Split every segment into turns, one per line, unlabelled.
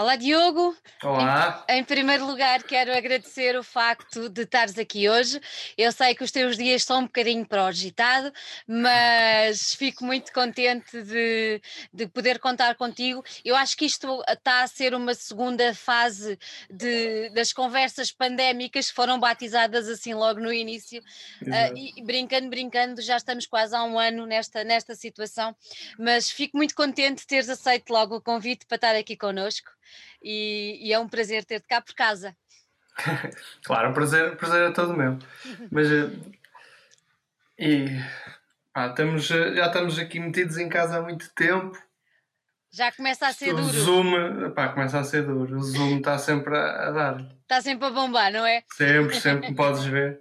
Olá, Diogo.
Olá.
Em, em, primeiro lugar, quero agradecer o facto de estares aqui hoje. Eu sei que os teus dias são um bocadinho para o agitado, mas fico muito contente de, de poder contar contigo. Eu acho que isto está a ser uma segunda fase de, das conversas pandémicas que foram batizadas assim logo no início. Uh, e brincando, brincando, já estamos quase há um ano nesta, nesta situação, mas fico muito contente de teres aceito logo o convite para estar aqui connosco e, e é um prazer ter-te cá por casa.
claro, o prazer, o prazer é todo meu. Mas eh, e, pá, estamos, eh, já estamos aqui metidos em casa há muito tempo.
Já começa a ser o duro.
O Zoom, pá, começa a ser duro. O Zoom está sempre a, a dar.
Está sempre a bombar, não é?
Sempre, sempre me podes ver.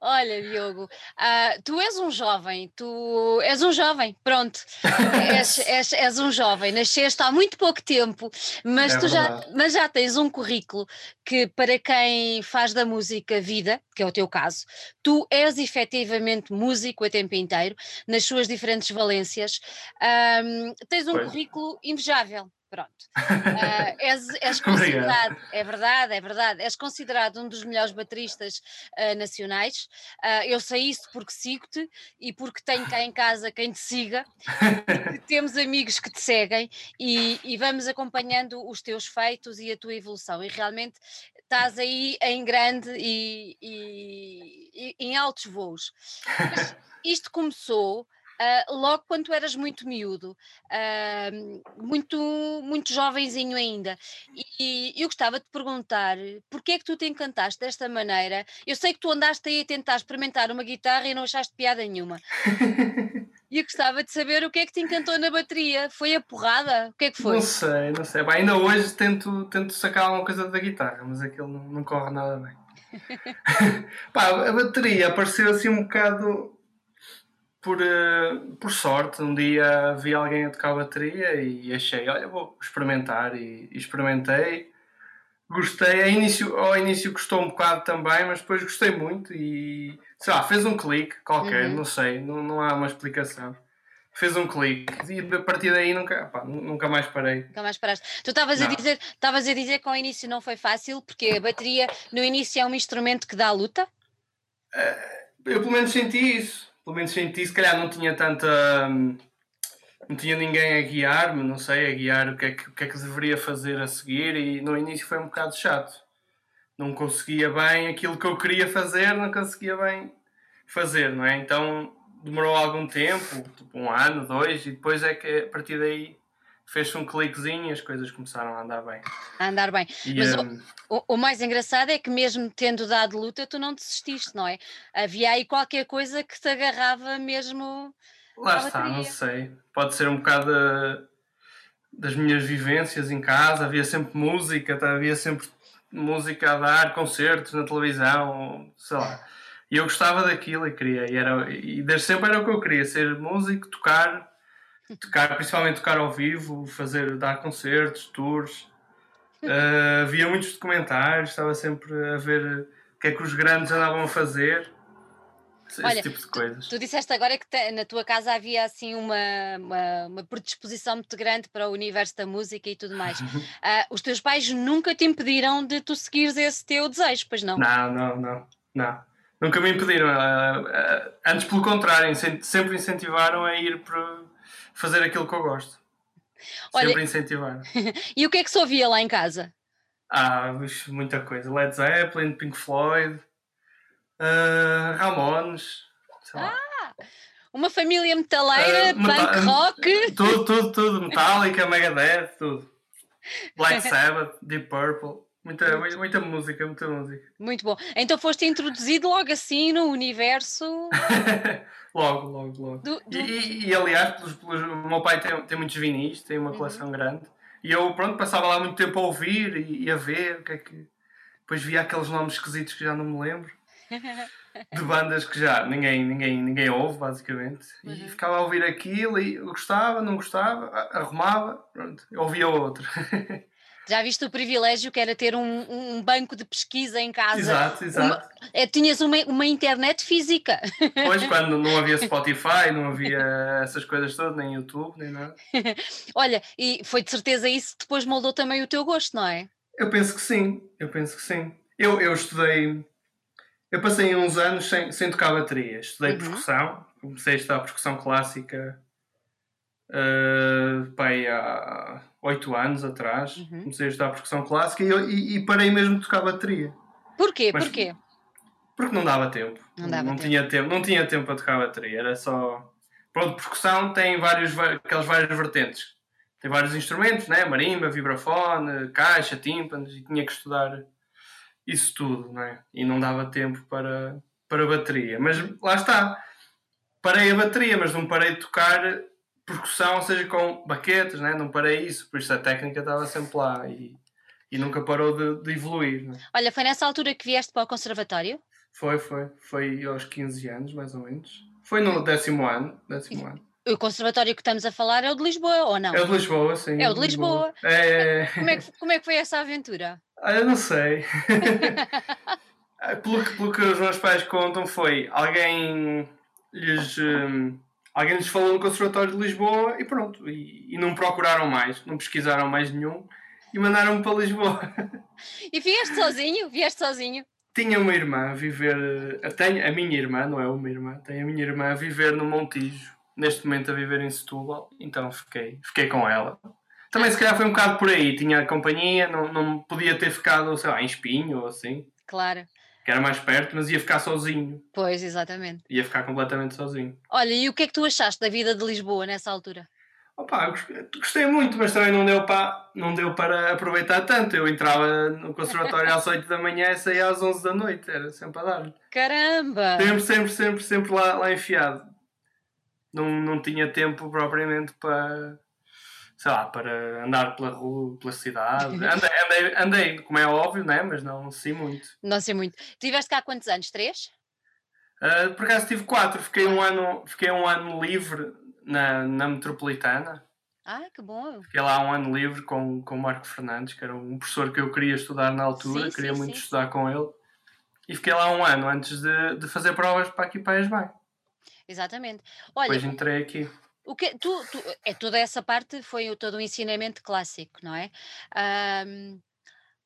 Olha, Diogo, uh, tu és um jovem, tu és um jovem, pronto. és, és, és, um jovem, nasceste há muito pouco tempo, mas é tu já, mas já tens um currículo que, para quem faz da música vida, que é o teu caso, tu és efetivamente músico a tempo inteiro, nas suas diferentes valências. Um, tens um pois. currículo invejável. Pronto. Uh, és, és considerado, é verdade, é verdade, és considerado um dos melhores bateristas uh, nacionais. Uh, eu sei isso porque sigo-te e porque tenho cá em casa quem te siga, temos amigos que te seguem e, e, vamos acompanhando os teus feitos e a tua evolução. E realmente estás aí em grande e, e, e em altos voos. Mas isto começou uh, logo quando tu eras muito miúdo, uh, muito, muito jovenzinho ainda. E eu gostava de te perguntar porquê é que tu te encantaste desta maneira? Eu sei que tu andaste aí a tentar experimentar uma guitarra e não achaste piada nenhuma. E eu gostava de saber o que é que te encantou na bateria. Foi a porrada? O que é que foi?
Não sei, não sei. Bem, ainda hoje tento, tento sacar alguma coisa da guitarra, mas aquilo não, não corre nada bem. Pá, a bateria apareceu assim um bocado por, uh, por sorte, um dia vi alguém a tocar bateria e achei, olha, vou experimentar e, e experimentei. Gostei, ao início, ao início gostou um bocado também, mas depois gostei muito e sei lá, fez um clique qualquer, uhum. não sei, não, não há uma explicação. Fez um clique e a partir daí nunca, pá, nunca mais parei.
Nunca mais paraste. Tu estavas a dizer, estavas a dizer que ao início não foi fácil, porque a bateria no início é um instrumento que dá luta?
Uh, eu pelo menos senti isso pelo menos senti, se calhar não tinha tanta. Não tinha ninguém a guiar-me, não sei, a guiar o que, é que, o que é que deveria fazer a seguir, e no início foi um bocado chato. Não conseguia bem aquilo que eu queria fazer, não conseguia bem fazer, não é? Então demorou algum tempo, tipo um ano, dois, e depois é que a partir daí fez um cliquezinho e as coisas começaram a andar bem.
A andar bem. E, Mas um... o, o, mais engraçado é que mesmo tendo dado luta, tu não desististe, não é? Havia aí qualquer coisa que te agarrava mesmo.
Lá está, não sei. Pode ser um bocado das minhas vivências em casa, havia sempre música, tá? havia sempre música a dar, concertos na televisão, sei lá. E eu gostava daquilo e queria, e, era, e desde sempre era o que eu queria, ser músico, tocar tocar, principalmente tocar ao vivo, fazer, dar concertos, tours. Uh, havia muitos documentários, estava sempre a ver o que é que os grandes andavam a fazer. Esse Olha, tipo de coisas.
Tu, tu disseste agora que te, na tua casa havia assim uma, uma, uma, predisposição muito grande para o universo da música e tudo mais. uh, os teus pais nunca te impediram de tu seguires esse teu desejo, pois não?
Não, não, não, não. Nunca me impediram. Uh, antes, pelo contrário, sempre incentivaram a ir para fazer aquilo que eu gosto. Olha, Sempre incentivar.
e o que é que se ouvia lá em casa?
Ah, muita coisa. Led Zeppelin, Pink Floyd, uh, Ramones.
Ah, uma família metaleira, uh, punk rock.
Tudo, tudo, tudo. Metallica, Megadeth, tudo. Black Sabbath, Deep Purple. Muita, muita, muita, música, muita música.
Muito bom. Então foste introduzido logo assim no universo
Logo, logo, logo. Do, do... E, e, aliás, pelos, pelos, o meu pai tem, tem muitos vinis, tem uma uhum. coleção uhum. grande. E eu, pronto, passava lá muito tempo a ouvir e, e, a ver o que é que. Depois via aqueles nomes esquisitos que já não me lembro. De bandas que já ninguém, ninguém, ninguém ouve, basicamente. Uhum. E ficava a ouvir aquilo e gostava, não gostava, arrumava, pronto, ouvia outro.
Já viste o privilégio que era ter um, um banco de pesquisa em casa?
Exato, exato. Uma,
é, tinhas uma, uma internet física.
Pois, quando não havia Spotify, não havia essas coisas todas, nem YouTube, nem nada.
Olha, e foi de certeza isso que depois moldou também o teu gosto, não é?
Eu penso que sim, eu penso que sim. Eu, eu estudei, eu passei uns anos sem, sem tocar bateria. Estudei uhum. percussão, comecei a estudar percussão clássica uh, pai, há oito anos atrás. Uhum. Comecei a estudar percussão clássica e, e, e, parei mesmo de tocar bateria.
Porquê? Mas, Porquê?
Porque não dava tempo. Não, dava não tempo. tinha tempo. Não tinha tempo para tocar bateria. Era só. Pronto, percussão tem vários, aquelas várias vertentes. Tem vários instrumentos, né? Marimba, vibrafone, caixa, tímpanos, e tinha que estudar isso tudo, né? E não dava tempo para, para bateria. Mas lá está. Parei a bateria, mas não parei de tocar percussão, ou seja, com baquetas, né? não parei isso, por isso a técnica estava sempre lá e, e nunca parou de, de evoluir. Né?
Olha, foi nessa altura que vieste para o conservatório?
Foi, foi. Foi aos 15 anos, mais ou menos. Foi no décimo ano. Décimo ano.
O conservatório que estamos a falar é o de Lisboa, ou não?
É o de Lisboa, sim.
É o de Lisboa.
Lisboa. É...
Como, é que, como é que foi essa aventura?
Ah, eu não sei. pelo, que, pelo que os meus pais contam, foi alguém lhes. Um, alguém lhes falou no Conservatório de Lisboa e pronto. E, e não procuraram mais, não pesquisaram mais nenhum e mandaram-me para Lisboa.
E vieste sozinho? Vieste sozinho?
Tinha uma irmã a viver. Eh, tenho a minha irmã, não é uma irmã, tenho a minha irmã a viver no Montijo, neste momento a viver em Setúbal, então fiquei, fiquei com ela. Também se calhar foi um bocado por aí, tinha companhia, não, não podia ter ficado, sei lá, em espinho ou assim.
Claro
que era mais perto, mas ia ficar sozinho.
Pois, exatamente.
Ia ficar completamente sozinho.
Olha, e o que é que tu achaste da vida de Lisboa nessa altura?
Opa, gostei muito, mas também não deu, para, não deu para aproveitar tanto. Eu entrava no conservatório às 8 da manhã e saía às 11 da noite, era sempre a dar.
Caramba!
Sempre, sempre, sempre, sempre lá, lá enfiado. Não, não tinha tempo propriamente para, sei lá, para andar pela rua, pela cidade. Andei, andei, andei como é óbvio, né? mas não sei muito.
Não sei muito. Tiveste cá quantos anos? Três?
Uh, por acaso tive quatro. Fiquei um ano, fiquei um ano livre na, na Metropolitana.
Ah, que bom!
Fiquei lá um ano livre com, com o Marco Fernandes, que era um professor que eu queria estudar na altura, sim, queria sim, muito sim. estudar com ele. E fiquei lá um ano antes de, de fazer provas para aqui para a ESBAI.
Exatamente. Olha,
Depois entrei aqui.
O que, tu, tu, é, toda essa parte foi todo um ensinamento clássico, não é? Um,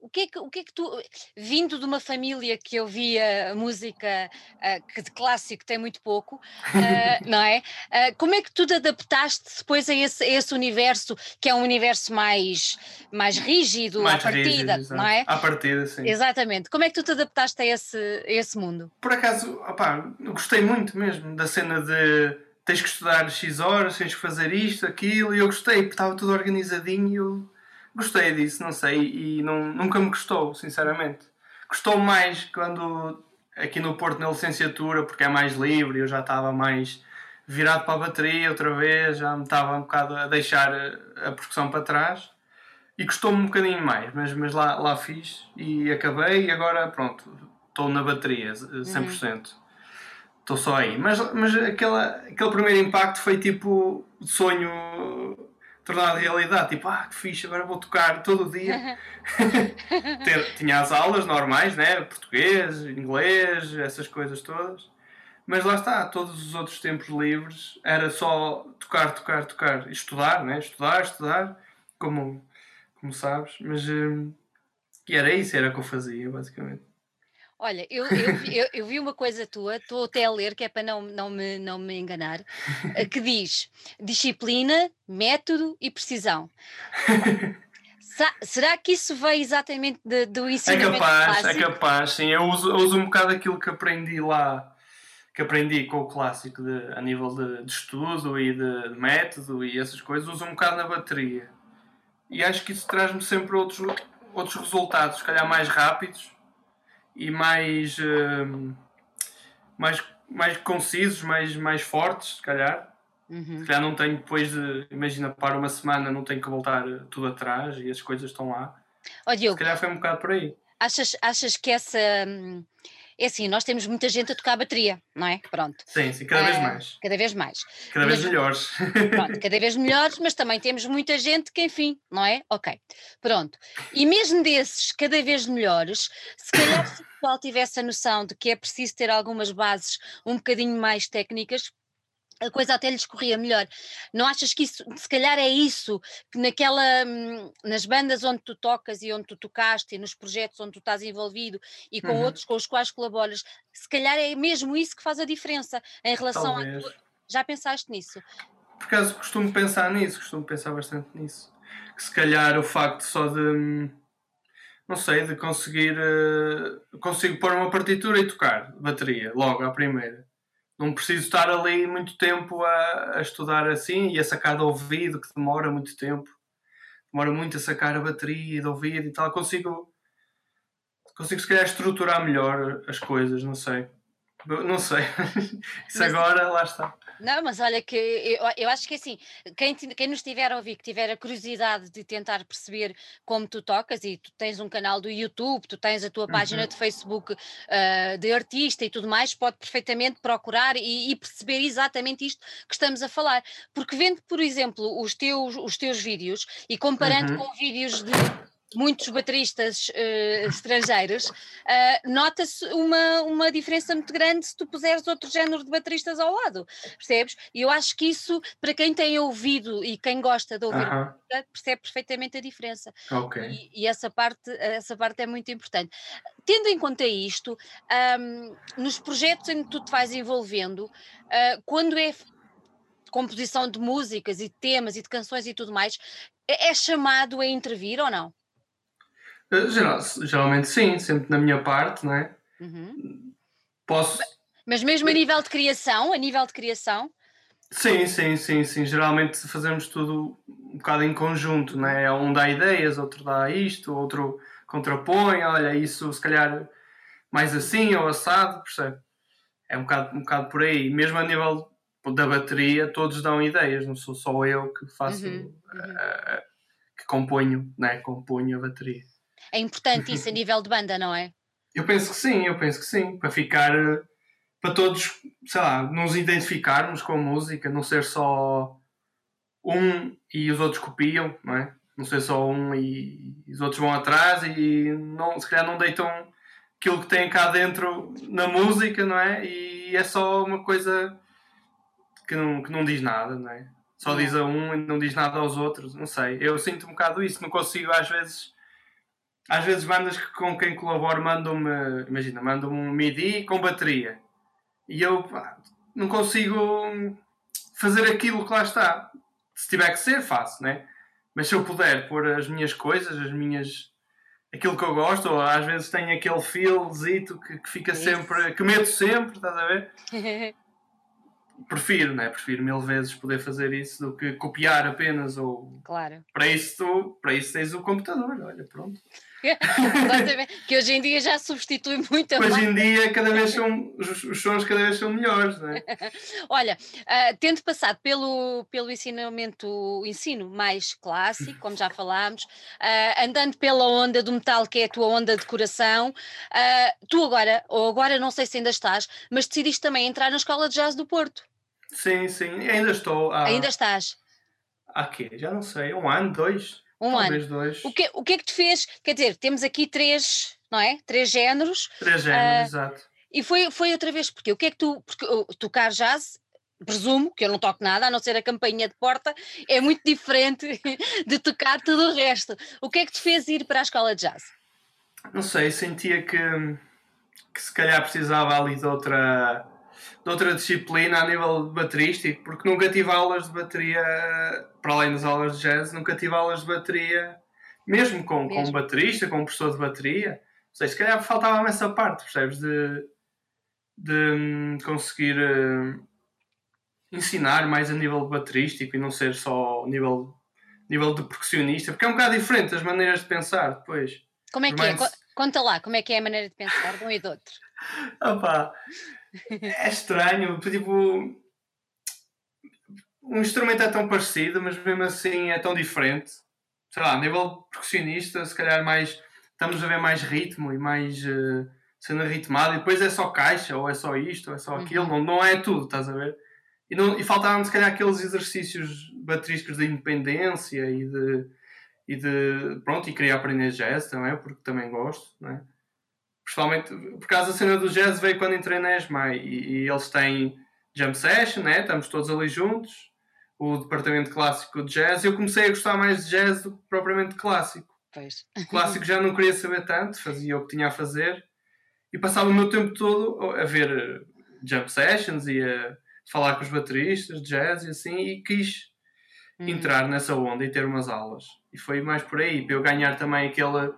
o que é que, o que é que tu, vindo de uma família que ouvia música uh, que de clássico tem muito pouco, uh, não é? Uh, como é que tu te adaptaste depois a esse, a esse, universo que é um universo mais, mais rígido mais à partida, rígido, não é?
À partida, sim.
Exatamente. Como é que tu te adaptaste a esse, a esse mundo?
Por acaso, opá, gostei muito mesmo da cena de tens que estudar X horas, tens que fazer isto, aquilo, e eu gostei, porque estava tudo organizadinho e eu gostei disso, não sei, e não, nunca me gostou, sinceramente. Gostou mais quando aqui no Porto na licenciatura, porque é mais livre, eu já estava mais virado para a bateria outra vez, já me estava um bocado a deixar a percussão para trás e gostou-me um bocadinho mais, mas, mas lá, lá fiz e acabei e agora pronto, estou na bateria 100%. Uhum estou só aí. Mas, mas aquela, aquele primeiro impacto foi tipo sonho tornado realidade. Tipo, ah, que fixe, agora vou tocar todo dia. Ter, tinha as aulas normais, né? Português, inglês, essas coisas todas. Mas lá está, todos os outros tempos livres era só tocar, tocar, tocar. Estudar, né? Estudar, estudar, como, como sabes. Mas hum, e era isso, era o que eu fazia, basicamente.
Olha, eu, eu, eu, eu, vi uma coisa tua, estou até a ler, que é para não, não, me, não me enganar, eh, que diz disciplina, método e precisão. Será que isso veio exatamente de, do é ensinamento
É capaz,
clássico?
é capaz, sim. Eu uso, eu uso um bocado aquilo que aprendi lá, que aprendi com o clássico de, a nível de, de estudo e de, de, método e essas coisas, uso um bocado na bateria. E acho que isso traz-me sempre outros, outros resultados, se calhar mais rápidos e mais, uh, mais, mais concisos, mais, mais fortes, se calhar. Uhum. Se calhar não tenho depois de, imagina, para uma semana não tenho que voltar tudo atrás e as coisas estão lá.
Oh, Diogo,
se calhar foi um bocado por aí.
Achas, achas que essa, hum, É assim, nós temos muita gente a tocar a bateria, não é? Pronto.
Sim, sim, cada vez ah, mais.
Cada vez mais.
Cada vez melhores.
Pronto, cada vez melhores, mas também temos muita gente que, enfim, não é? Ok. Pronto. E mesmo desses cada vez melhores, se calhar se o pessoal tivesse a noção de que é preciso ter algumas bases um bocadinho mais técnicas, a coisa até lhes corria melhor. Não achas que isso, se calhar é isso, que naquela, hum, nas bandas onde tu tocas e onde tu tocaste e nos projetos onde tu estás envolvido e com uhum. outros com os quais colaboras, se calhar é mesmo isso que faz a diferença em relação Talvez. a tu... Já pensaste nisso?
Por acaso costumo pensar nisso, costumo pensar bastante nisso. Que se calhar o facto só de hum, não sei, de conseguir uh, consigo pôr uma partitura e tocar bateria, logo à primeira não preciso estar ali muito tempo a, a, estudar assim e a sacar de ouvido, que demora muito tempo. Demora muito a sacar a bateria de ouvido e tal. Consigo, consigo se calhar estruturar melhor as coisas, não sei. Não sei. Isso agora, lá está.
Não, mas olha que eu, eu acho que assim, quem, quem nos tiver a ouvir, que tiver a curiosidade de tentar perceber como tu tocas, e tu tens um canal do YouTube, tu tens a tua página uhum. de Facebook uh, de artista e tudo mais, pode perfeitamente procurar e, e, perceber exatamente isto que estamos a falar. Porque vendo, por exemplo, os teus, os teus vídeos e comparando uhum. com vídeos de muitos bateristas uh, estrangeiros, uh, nota-se uma, uma diferença muito grande se tu puseres outro género de bateristas ao lado, percebes? E eu acho que isso, para quem tem ouvido e quem gosta de ouvir, uh -huh. percebe perfeitamente a diferença.
Okay.
E, e, essa, parte, essa parte é muito importante. Tendo em conta isto, um, nos projetos em que tu te vais envolvendo, uh, quando é composição de músicas e temas e de canções e tudo mais, é, é chamado a intervir ou não?
Eh, geral, geralmente sim, sempre na minha parte, não é?
Uhum.
Posso.
Mas mesmo a nível de criação, a nível de criação?
Sim, sim, sim, sim. Geralmente fazemos tudo um bocado em conjunto, né? Um dá ideias, outro dá isto, outro contrapõe, olha, isso se calhar mais assim ou assado, percebe? É um bocado, um bocado por aí. Mesmo a nível da bateria, todos dão ideias, não sou só eu que faço, uhum, uhum. que componho, né? Componho a bateria.
É importante isso a nível de banda, não é?
Eu penso que sim, eu penso que sim. Para ficar, para todos, sei lá, nos identificarmos com a música, não ser só um e os outros copiam, não é? Não ser só um e os outros vão atrás e não, se calhar não deitam aquilo que tem cá dentro na música, não é? E é só uma coisa que não, que não diz nada, não é? Só diz a um e não diz nada aos outros, não sei. Eu sinto um bocado isso, não consigo às vezes às vezes bandas que, com quem colaboro mandam-me, imagina, mandam-me um MIDI com bateria e eu pá, não consigo fazer aquilo que lá está. Se tiver que ser, faço, né? Mas se eu puder pôr as minhas coisas, as minhas. aquilo que eu gosto, ou às vezes tenho aquele feelzito que, que fica Isso. sempre. que meto sempre, estás a ver? Prefiro, né? Prefiro mil vezes poder fazer isso do que copiar apenas ou.
Claro.
Para isso, para isso tens o computador, olha, pronto.
que hoje em dia já substitui muito a
Hoje em dia cada vez são, os, os sons cada vez são melhores, não é?
Olha, uh, tendo passado pelo, pelo ensinamento, ensino mais clássico, como já falámos, uh, andando pela onda do metal, que é a tua onda de coração, uh, tu agora, ou agora não sei se ainda estás, mas decidiste também entrar na Escola de Jazz do Porto.
Sim, sim, ainda estou.
Há... Ainda estás?
Há quê? Já não sei, um ano, dois?
Um
Talvez
ano.
Dois.
O que, o que é que te fez? Quer dizer, temos aqui três, não é? Três géneros.
Três géneros, uh, exato.
E foi, foi outra vez, porque o que é que tu. Porque tocar jazz, presumo que eu não toco nada, a não ser a campainha de porta, é muito diferente de tocar tudo o resto. O que é que te fez ir para a escola de jazz?
Não sei, sentia que, que se calhar precisava ali de outra de outra disciplina a nível baterístico, porque nunca tive aulas de bateria, para além das aulas de jazz, nunca tive aulas de bateria, mesmo com, mesmo. com um baterista, com um professor de bateria. Seja, se calhar faltava-me essa parte, percebes? De, de hum, conseguir uh, ensinar mais a nível baterístico e não ser só nível, nível de percussionista, porque é um bocado diferente as maneiras de pensar depois.
Como é que é? Conta lá, como é que é a maneira de pensar de um e do outro?
Opa, é estranho, tipo. Um instrumento é tão parecido, mas mesmo assim é tão diferente. Sei lá, a nível percussionista, se calhar mais. Estamos a ver mais ritmo e mais. Uh, cena ritmada, e depois é só caixa, ou é só isto, ou é só aquilo, uhum. não, não é tudo, estás a ver? E, não, e faltavam se calhar aqueles exercícios baterísticos de independência e de, e de pronto, e queria aprender jazz também, porque também gosto, não é? Principalmente por causa da cena do jazz veio quando entrei na ESMAI e, e eles têm jam session, né? estamos todos ali juntos, o departamento clássico de jazz, e eu comecei a gostar mais de jazz do que propriamente clássico. Pois. O clássico já não queria saber tanto, fazia o que tinha a fazer e passava o meu tempo todo a ver jump sessions e a falar com os bateristas de jazz e assim, e quis hum. entrar nessa onda e ter umas aulas. E foi mais por aí, para eu ganhar também aquele,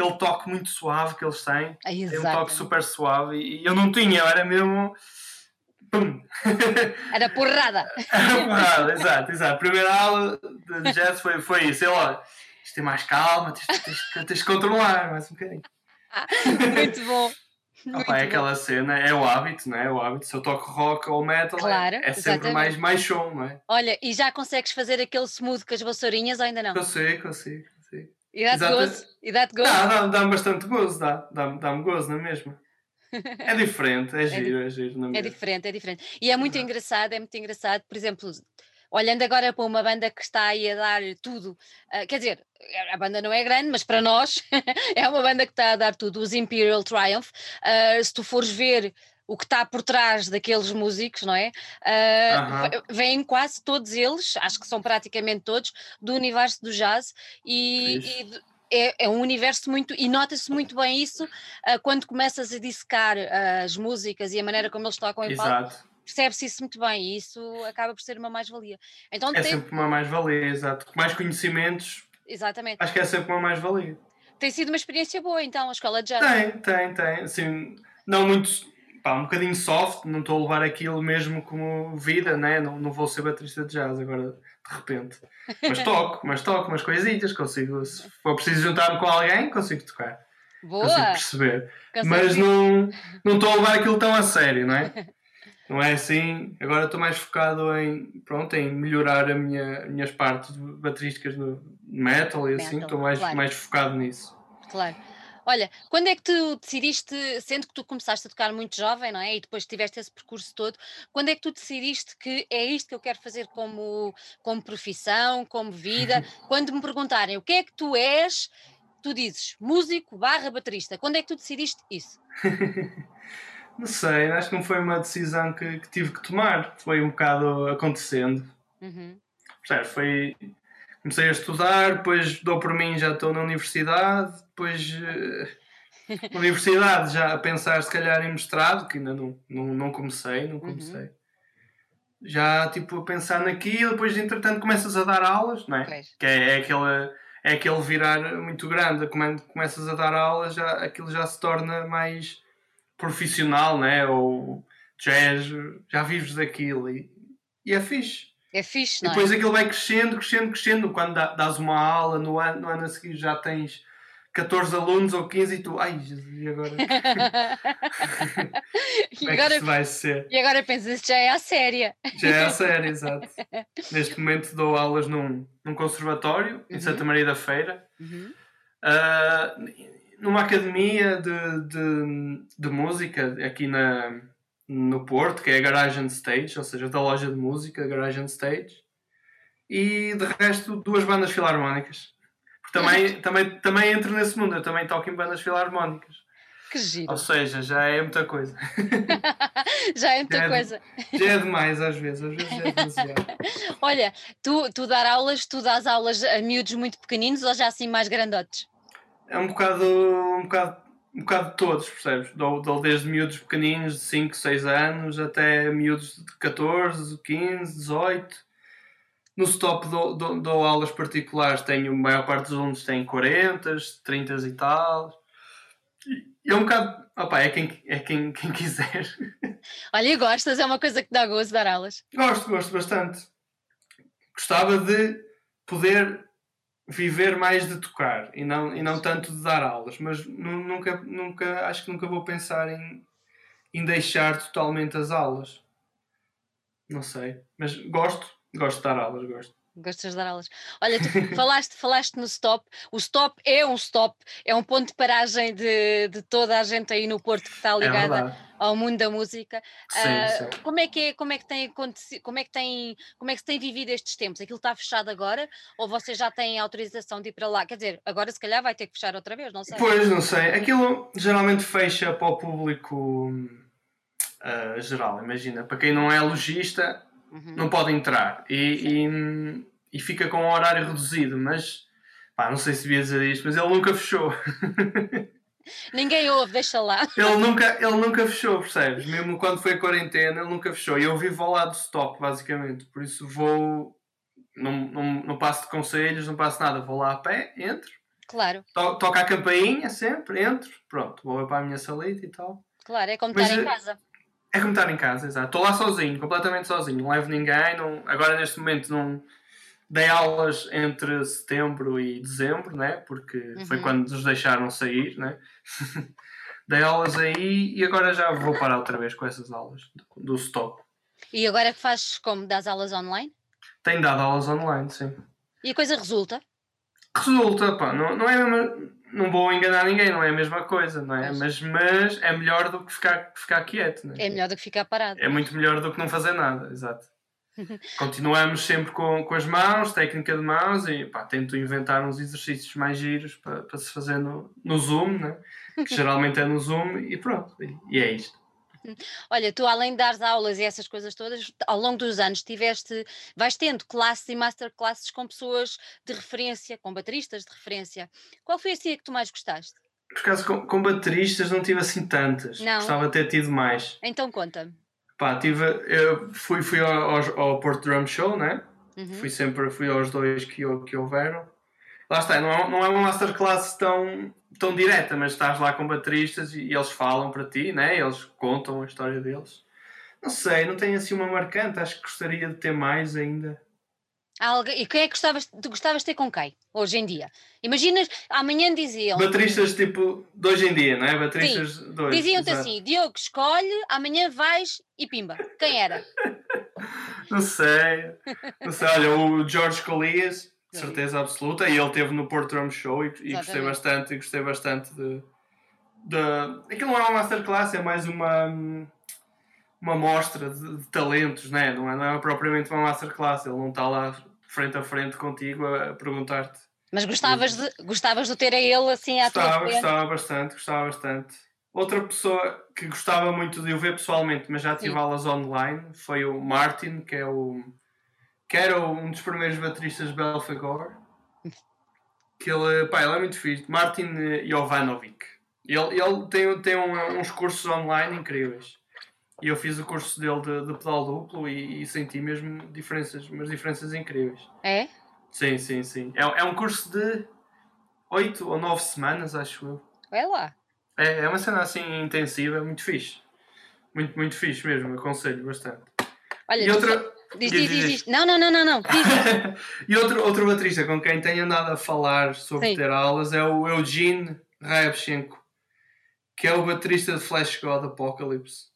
aquele toque muito suave que eles têm. É um toque super suave e eu não tinha, eu era mesmo. Pum.
Era porrada.
Era porrada, exato, exato. A primeira aula de jazz foi, foi isso. Eu, olha, tens de ter mais calma, tens, tens, tens de controlar mais um bocadinho.
Muito bom.
Opa, é aquela cena, é o hábito, não é? é? O hábito. Se eu toco rock ou metal, é, claro, é, é sempre mais, mais show, não é?
Olha, e já consegues fazer aquele smooth com as vassourinhas ou ainda não?
Consigo, consigo.
E dá-te gozo? E dá-te gozo?
Dá, dá, dá-me bastante gozo, dá, dá-me dá gozo, não é mesmo? É diferente, é, é giro, é giro. Não
é, é diferente, é diferente. E é muito engraçado, é muito engraçado, por exemplo, olhando agora para uma banda que está aí a dar tudo, uh, quer dizer, a banda não é grande, mas para nós é uma banda que está a dar tudo, os Imperial Triumph. Uh, se tu fores ver o que está por trás daqueles músicos, não é? Uh, uh -huh. Vêm quase todos eles, acho que são praticamente todos, do universo do jazz e, é, é, um universo muito. e nota-se muito bem isso uh, quando começas a dissecar as músicas e a maneira como eles tocam em palco percebe-se isso muito bem e isso acaba por ser uma mais-valia.
Então, é tem... sempre uma mais-valia, exato. Mais conhecimentos.
Exatamente.
Acho que é sempre uma mais-valia.
Tem sido uma experiência boa, então, a escola de jazz?
Tem, tem, tem. Assim, não muito. Pá, um bocadinho soft, não estou a levar aquilo mesmo como vida, né? não, não vou ser baterista de jazz agora, de repente. Mas toco, mas toco umas coisitas, consigo. Se for preciso juntar-me com alguém, consigo tocar. Boa! Consigo perceber. Consigo mas não, não estou a levar aquilo tão a sério, não é? não é assim. Agora estou mais focado em, pronto, em melhorar a minha, minhas partes baterísticas no metal e assim, metal, assim, estou mais, claro. mais focado nisso.
Claro. Olha, quando é que tu decidiste, sendo que tu começaste a tocar muito jovem, não é? E depois tiveste esse percurso todo, quando é que tu decidiste que é isto que eu quero fazer como, como profissão, como vida? quando me perguntarem o que é que tu és, tu dizes músico barra baterista. Quando é que tu decidiste isso?
Não sei, acho que não foi uma decisão que, que tive que tomar, foi um bocado acontecendo. Uhum. foi. Comecei a estudar, depois dou por mim, já estou na universidade, depois. Uh, universidade, já a pensar se calhar em mestrado, que ainda não, não, não comecei, não comecei. Uhum. Já tipo a pensar naquilo, depois entretanto começas a dar aulas, não é? Pois. Que é, é aquele, é aquele virar muito grande, quando começas a dar aulas, já, aquilo já se torna mais profissional, né? Ou jazz, já vives daquilo e, e é fixe.
É fixe, não
e depois é? aquilo vai crescendo, crescendo, crescendo. Quando dás uma aula no ano, no ano a seguir já tens 14 alunos ou 15 e tu, ai, e agora? Como é que isso vai ser?
E agora pensas, já é a séria.
Já é a séria, exato. Neste momento dou aulas num, num conservatório uhum. em Santa Maria da Feira. Uhum. Uh, numa academia de, de, de música aqui na, no Porto, que é a Garage and Stage, ou seja, da loja de música, Garage and Stage, e de resto duas bandas filarmónicas. Porque também, também, também entro nesse mundo, eu também toco em bandas filarmónicas.
Que giro.
Ou seja, já é muita coisa.
já é muita já é coisa.
já é demais às vezes, às vezes é demasiado.
Olha, tu, tu dar aulas, tu dás aulas a miúdos muito pequeninos ou já assim mais grandotes?
é um bocado, um bocado, um bocado de todos, percebes? Dou, dou desde miúdos pequeninos de 5, 6 anos até miúdos de 14, 15, 18. No stop dou, dou, dou aulas particulares, tenho, a maior parte dos alunos tem 40, 30 e tal. E é um bocado, opa, é quem, é quem, quem quiser.
Olha, e gostas? É uma coisa que dá gosto dar aulas?
Gosto, gosto bastante. Gostava de poder viver mais de tocar e não, e não tanto de dar aulas, mas nunca, nunca, acho que nunca vou pensar em, em deixar totalmente as aulas. Não sei, mas gosto, gosto de dar aulas, gosto.
Gostas de dar aulas. Olha, tu falaste, falaste no stop. O stop é um stop, é um ponto de paragem de, de toda a gente aí no Porto que está é ligada é ao mundo da música. Sim, uh, sim. Como é que é, como é que tem acontecido, como é que tem, como é que se tem vivido estes tempos? Aquilo está fechado agora ou você já tem autorização de ir para lá? Quer dizer, agora se calhar vai ter que fechar outra vez, não sei.
Pois, não sei. Aquilo geralmente fecha para o público uh, geral. Imagina, para quem não é lojista, uhum. não pode entrar. E, e, e, fica com um horário reduzido, mas pá, não sei se devia dizer isto, mas ele nunca fechou.
Ninguém ouve, deixa lá.
Ele nunca, ele nunca fechou, percebes? Mesmo quando foi a quarentena, ele nunca fechou. E eu vivo ao lado do stop, basicamente. Por isso vou. Não, não, não passo de conselhos, não passo nada. Vou lá a pé, entro.
Claro.
To, toca a campainha sempre, entro. Pronto, vou para a minha salita e tal.
Claro, é como estar em casa.
É como estar em casa, exato. Estou lá sozinho, completamente sozinho. Não levo ninguém. Não... Agora, neste momento, não dei aulas entre setembro e dezembro, né? porque uhum. foi quando nos deixaram sair. Né? dei aulas aí e agora já vou parar outra vez com essas aulas do, stop.
E agora que fazes como? Das aulas online?
Tenho dado aulas online, sim.
E a coisa resulta?
Resulta, pá, não, não é não vou enganar ninguém, não é a mesma coisa, não é? Mas, mas é melhor do que ficar, ficar quieto, não
é? É melhor do que ficar parado.
É muito melhor do que não fazer nada, exato. Continuamos sempre com, com as mãos, técnica de mãos e pá, tento inventar uns exercícios mais giros para, para se fazer no, no Zoom, né? que geralmente é no Zoom e pronto, e, e é isto.
Olha, tu além de dar aulas e essas coisas todas, ao longo dos anos tiveste, vais tendo classes e masterclasses com pessoas de referência, com bateristas de referência. Qual foi assim a que tu mais gostaste?
Por acaso, com, com bateristas não tive assim tantas. Não. Gostava de ter tido mais.
Então conta-me.
Pá, tive, eu fui, fui ao, ao Porto Drum Show, né? Uhum. Fui sempre fui aos dois que, que houveram. Lá está, não é, não é uma masterclass tão, tão direta, mas estás lá com bateristas e, e eles falam para ti, né? Eles contam a história deles. Não sei, não tenho assim uma marcante, acho que gostaria de ter mais ainda.
E quem é que gostavas, tu gostavas de ter com quem, hoje em dia? Imaginas, amanhã diziam.
Bateristas tipo de hoje em dia, não é? Bateristas
Sim. dois. Diziam-te assim: Diogo, escolhe, amanhã vais e pimba. Quem era?
não sei. Não sei, olha, o George Colias, certeza absoluta, e ele teve no Porto Drum Show e, e gostei bastante, e gostei bastante de, de. Aquilo não é uma masterclass, é mais uma uma mostra de, de talentos, né? não, é, não é propriamente uma masterclass, ele não está lá frente a frente contigo a, perguntar-te.
Mas gostavas de, gostavas de ter a ele assim à
gostava, tua Gostava bastante, gostava bastante. Outra pessoa que gostava muito de o ver pessoalmente, mas já tive Sim. aulas online, foi o Martin, que é o que era um dos primeiros bateristas de Belfagor. Que ele, pá, ele é muito fixe. Martin Jovanovic. Ele, ele tem, tem um, uns cursos online incríveis. E eu fiz o curso dele de, de pedal duplo e, e, senti mesmo diferenças, umas diferenças incríveis.
É?
Sim, sim, sim. É, é um curso de 8 ou 9 semanas, acho eu.
É lá.
É, é uma cena assim intensiva, é muito fixe. Muito, muito fixe mesmo, aconselho bastante.
Olha, e outra... Diz, diz, diz, diz, Não, não, não, não, não.
e outro, outro baterista com quem tenho andado a falar sobre ter aulas é o Eugene Raevchenko, que é o baterista de Flash God Apocalypse.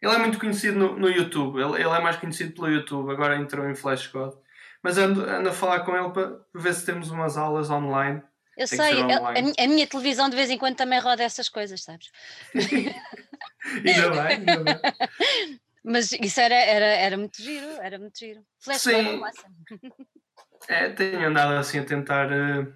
Ele é muito conhecido no, no YouTube, ele, ele, é mais conhecido pelo YouTube, agora entrou em Flash God. Mas ando, ando a falar com ele para ver se temos umas aulas online.
Eu Tem sei, online. a, a, minha televisão de vez em quando também roda essas coisas, sabes?
ainda bem, ainda bem.
Mas isso era, era, era muito giro, era muito giro.
Flash Sim. é, tenho andado assim a tentar uh,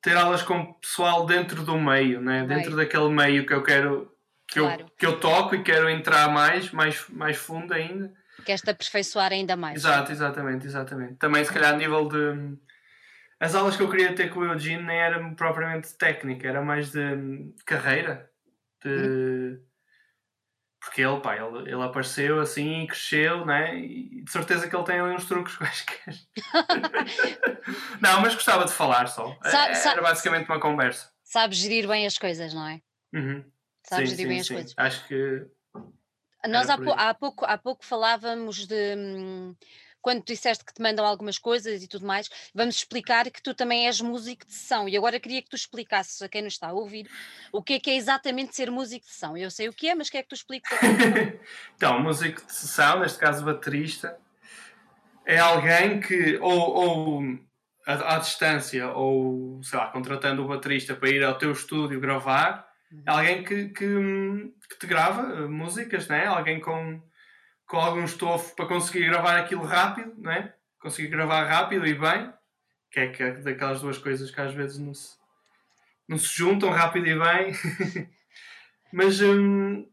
ter aulas com pessoal dentro do meio, né? dentro daquele meio que eu quero que, claro. eu, que eu toco e quero entrar mais, mais, mais fundo ainda.
Queres-te aperfeiçoar ainda mais.
Exato, exatamente, exatamente. Também se calhar a nível de. As aulas que eu queria ter com o Eugene nem eram propriamente técnica, era mais de carreira. De... Hum. Porque ele, pá, ele, ele apareceu assim e cresceu, né? E de certeza que ele tem ali uns truques quaisquer. não, mas gostava de falar só. Sabe, era basicamente uma conversa.
Sabes gerir bem as coisas, não é?
Uhum.
Sabes sim, bem as sim. coisas.
Acho que.
Nós há, há, pouco, há pouco falávamos de. Hum, quando tu disseste que te mandam algumas coisas e tudo mais, vamos explicar que tu também és músico de sessão. E agora queria que tu explicasses a quem nos está a ouvir o que é que é exatamente ser músico de sessão. Eu sei o que é, mas quer que tu expliques?
então, músico de sessão, neste caso baterista, é alguém que, ou, ou à, à, distância, ou sei lá, contratando o baterista para ir ao teu estúdio gravar, é alguém que, que, que te grava eh, músicas, né? alguém com, com algum estofo para conseguir gravar aquilo rápido, né? conseguir gravar rápido e bem, que é, que é daquelas duas coisas que às vezes não se, não se juntam rápido e bem. Mas hum,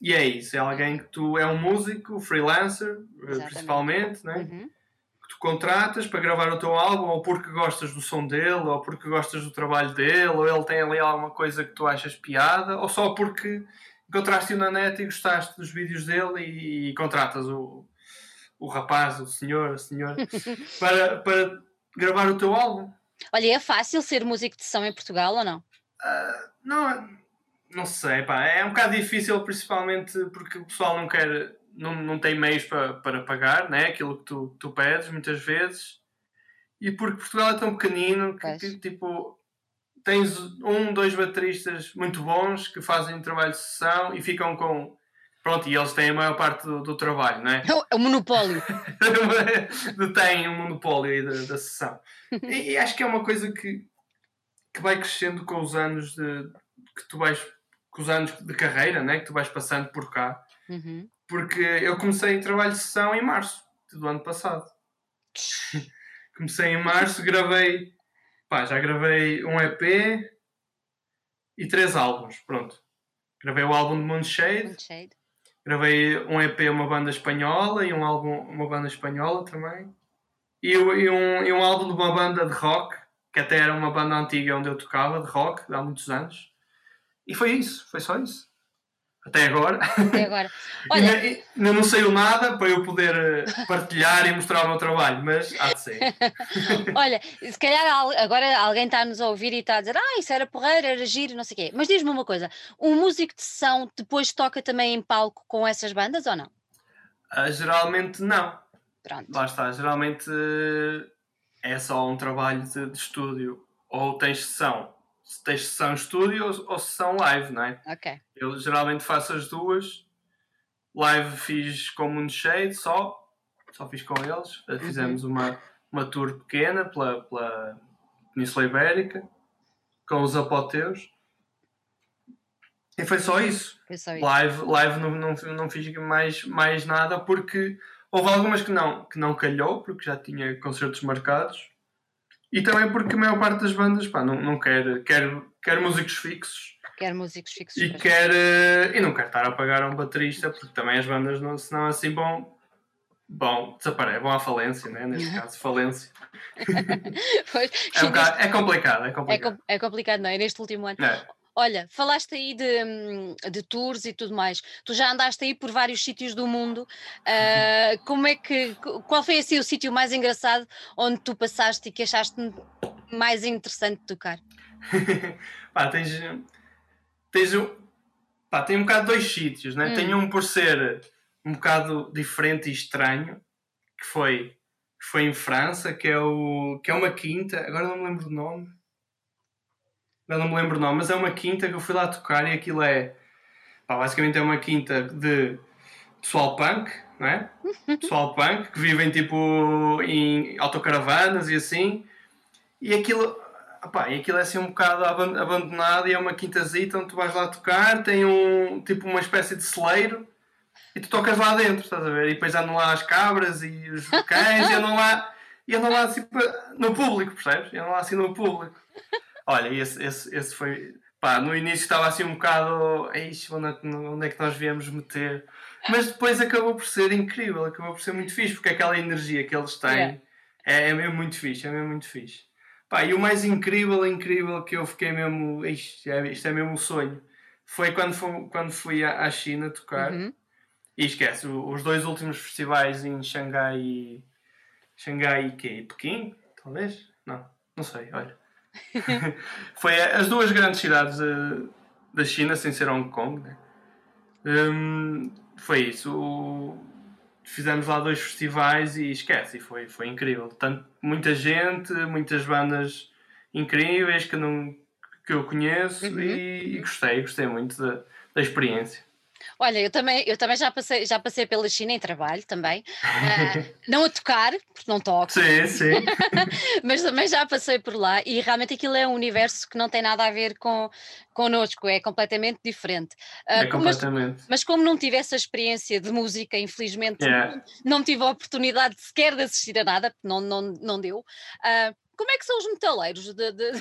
e é isso, é alguém que tu é um músico, freelancer, eh, Exatamente. principalmente, né? Uhum. Contratas para gravar o teu álbum, ou porque gostas do som dele, ou porque gostas do trabalho dele, ou ele tem ali alguma coisa que tu achas piada, ou só porque encontraste-o na net e gostaste dos vídeos dele e, e contratas o, o rapaz, o senhor, a senhora, para, para gravar o teu álbum.
Olha, é fácil ser músico de som em Portugal ou não?
Uh, não, não sei, pá, é um bocado difícil, principalmente porque o pessoal não quer, não, não tem meios para, para pagar, né? Aquilo que tu, tu pedes muitas vezes, e porque Portugal é tão pequenino que, que tipo tens um, dois bateristas muito bons que fazem trabalho de sessão e ficam com. Pronto, e eles têm a maior parte do, do trabalho, não é?
É o monopólio.
têm um monopólio aí da, da sessão. E, e, acho que é uma coisa que, que vai crescendo com os anos de, que tu vais com os anos de carreira né, que tu vais passando por cá. Uhum. Porque eu comecei trabalho de sessão em março do ano passado. comecei em março, gravei, pá, já gravei um EP e três álbuns, pronto. Gravei o álbum de Moonshade, Moonshade. gravei um EP uma banda espanhola e um álbum uma banda espanhola também. E, e, um, e um álbum de uma banda de rock, que até era uma banda antiga onde eu tocava, de rock, há muitos anos. E foi isso, foi só isso. Até agora.
Até agora. Olha...
ainda, ainda não saiu nada para eu poder eh, partilhar e mostrar o meu trabalho, mas há de ser.
Olha, se calhar agora alguém está a nos ouvir e está a dizer ah, isso era porreiro, era giro, não sei o quê. Mas diz-me uma coisa, um músico de sessão depois toca também em palco com essas bandas ou não?
Uh, geralmente não. Pronto. Lá está, geralmente uh, é só um trabalho de, de estúdio ou tens sessão se tens sessão estúdio ou, ou sessão live, não é?
Ok.
Eu geralmente faço as duas. Live fiz com o Mundo Shade só, só fiz com eles. Uhum. Fizemos uma, uma tour pequena pela, pela Península Ibérica com os apoteus. E foi só isso.
Foi só isso.
Live, live não, não, não fiz mais, mais nada porque houve algumas que não, que não calhou, porque já tinha concertos marcados. E também porque a maior parte das bandas pá, não, não quer, quer, quer músicos fixos.
Quer músicos fixos.
E, quer, uh, e não quer estar a pagar a um baterista, porque também as bandas, não, senão assim vão, bom, desaparece, vão à falência, né? neste caso, falência. pois, é, um bocado, é complicado, é complicado.
É, é complicado, não é? Neste último ano. É. Olha, falaste aí de, de tours e tudo mais. Tu já andaste aí por vários sítios do mundo. Uh, como é que. Qual foi assim o sítio mais engraçado onde tu passaste e que achaste mais interessante de tocar?
pá, tens. Tens pá, tem um bocado dois sítios, né? Hum. Tem um por ser um bocado diferente e estranho, que foi, foi em França, que é, o, que é uma quinta, agora não me lembro do nome eu não me lembro não, mas é uma quinta que eu fui lá tocar e aquilo é pá, basicamente é uma quinta de pessoal punk, não é? Pessoal punk que vivem tipo em autocaravanas e assim, e aquilo, opá, e aquilo é assim um bocado abandonado e é uma quintazita onde tu vais lá tocar, tem um tipo uma espécie de celeiro e tu tocas lá dentro, estás a ver? E depois andam lá as cabras e os cães e andam lá, e andam lá assim no público, percebes? E andam lá assim no público. Olha, esse, esse, esse foi. Pá, no início estava assim um bocado. Eixe, onde, é onde é que nós viemos meter? Mas depois acabou por ser incrível, acabou por ser muito fixe, porque aquela energia que eles têm yeah. é, é mesmo muito fixe, é mesmo muito fixe. Pá, e o mais incrível, incrível que eu fiquei mesmo. Isto é, isto é mesmo um sonho. Foi quando, fui, quando fui à, China tocar. Uhum. E esquece, os dois últimos festivais em Xangai e. Xangai e quê? Pequim? Talvez? Não, não sei, olha. foi as duas grandes cidades uh, da China, sem ser Hong Kong. Né? Um, foi isso. O, fizemos lá dois festivais e esquece, foi, foi incrível. Tanto, muita gente, muitas bandas incríveis que, não, que eu conheço uhum. e, e, gostei, gostei muito da, da experiência.
Olha, eu também, eu também já, passei, já passei pela China em trabalho também, uh, não a tocar, porque não toco,
sim, sim.
mas também já passei por lá e realmente aquilo é um universo que não tem nada a ver com connosco, é completamente diferente.
Uh, é completamente.
Mas, mas, como não tive essa experiência de música, infelizmente yeah. não, não, tive a oportunidade sequer de assistir a nada, não, não, não deu. Uh, como é que são os metaleiros? De, de...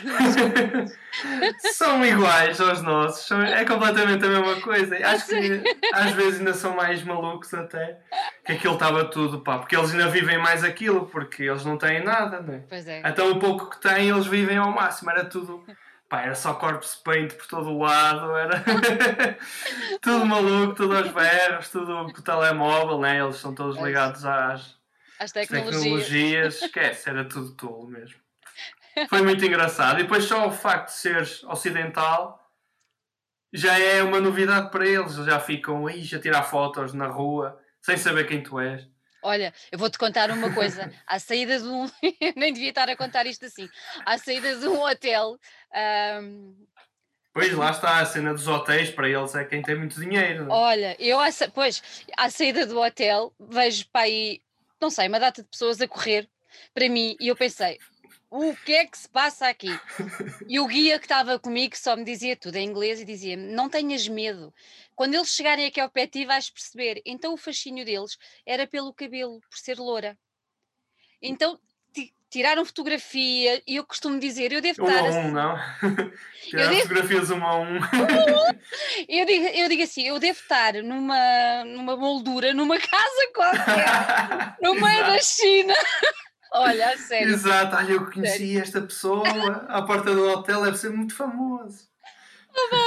são iguais aos nossos, é completamente a mesma coisa. Acho que às vezes ainda são mais malucos até, que aquilo estava tudo, pá, porque eles ainda vivem mais aquilo, porque eles não têm nada, né?
Pois é.
Então o pouco que têm eles vivem ao máximo, era tudo. Pá, era só corpse paint por todo o lado, era tudo maluco, tudo aos berros, tudo com o telemóvel, né? eles são todos ligados às,
às tecnologias.
tecnologias. Esquece, era tudo tolo mesmo. Foi muito engraçado. E depois só o facto de seres ocidental já é uma novidade para eles. Eles já ficam aí a tirar fotos na rua sem saber quem tu és.
Olha, eu vou-te contar uma coisa. À saída de um. nem devia estar a contar isto assim. À saída de um hotel. Um...
Pois lá está a cena dos hotéis, para eles é quem tem muito dinheiro.
É? Olha, eu, pois, à saída do hotel, vejo para aí, não sei, uma data de pessoas a correr para mim e eu pensei, o que é que se passa aqui? E o guia que estava comigo só me dizia tudo em inglês e dizia-me: não tenhas medo. Quando eles chegarem aqui ao pé ti, vais perceber. Então o fascínio deles era pelo cabelo, por ser loura. Então tiraram fotografia e eu costumo dizer, eu devo
um
estar.
Um a um, não? Tiraram devo... fotografias um a um.
eu, digo, eu digo assim, eu devo estar numa, numa moldura, numa casa qualquer, no meio da China. Olha, sério.
Exato, olha, eu conheci sério. esta pessoa à porta do hotel, deve ser muito famoso.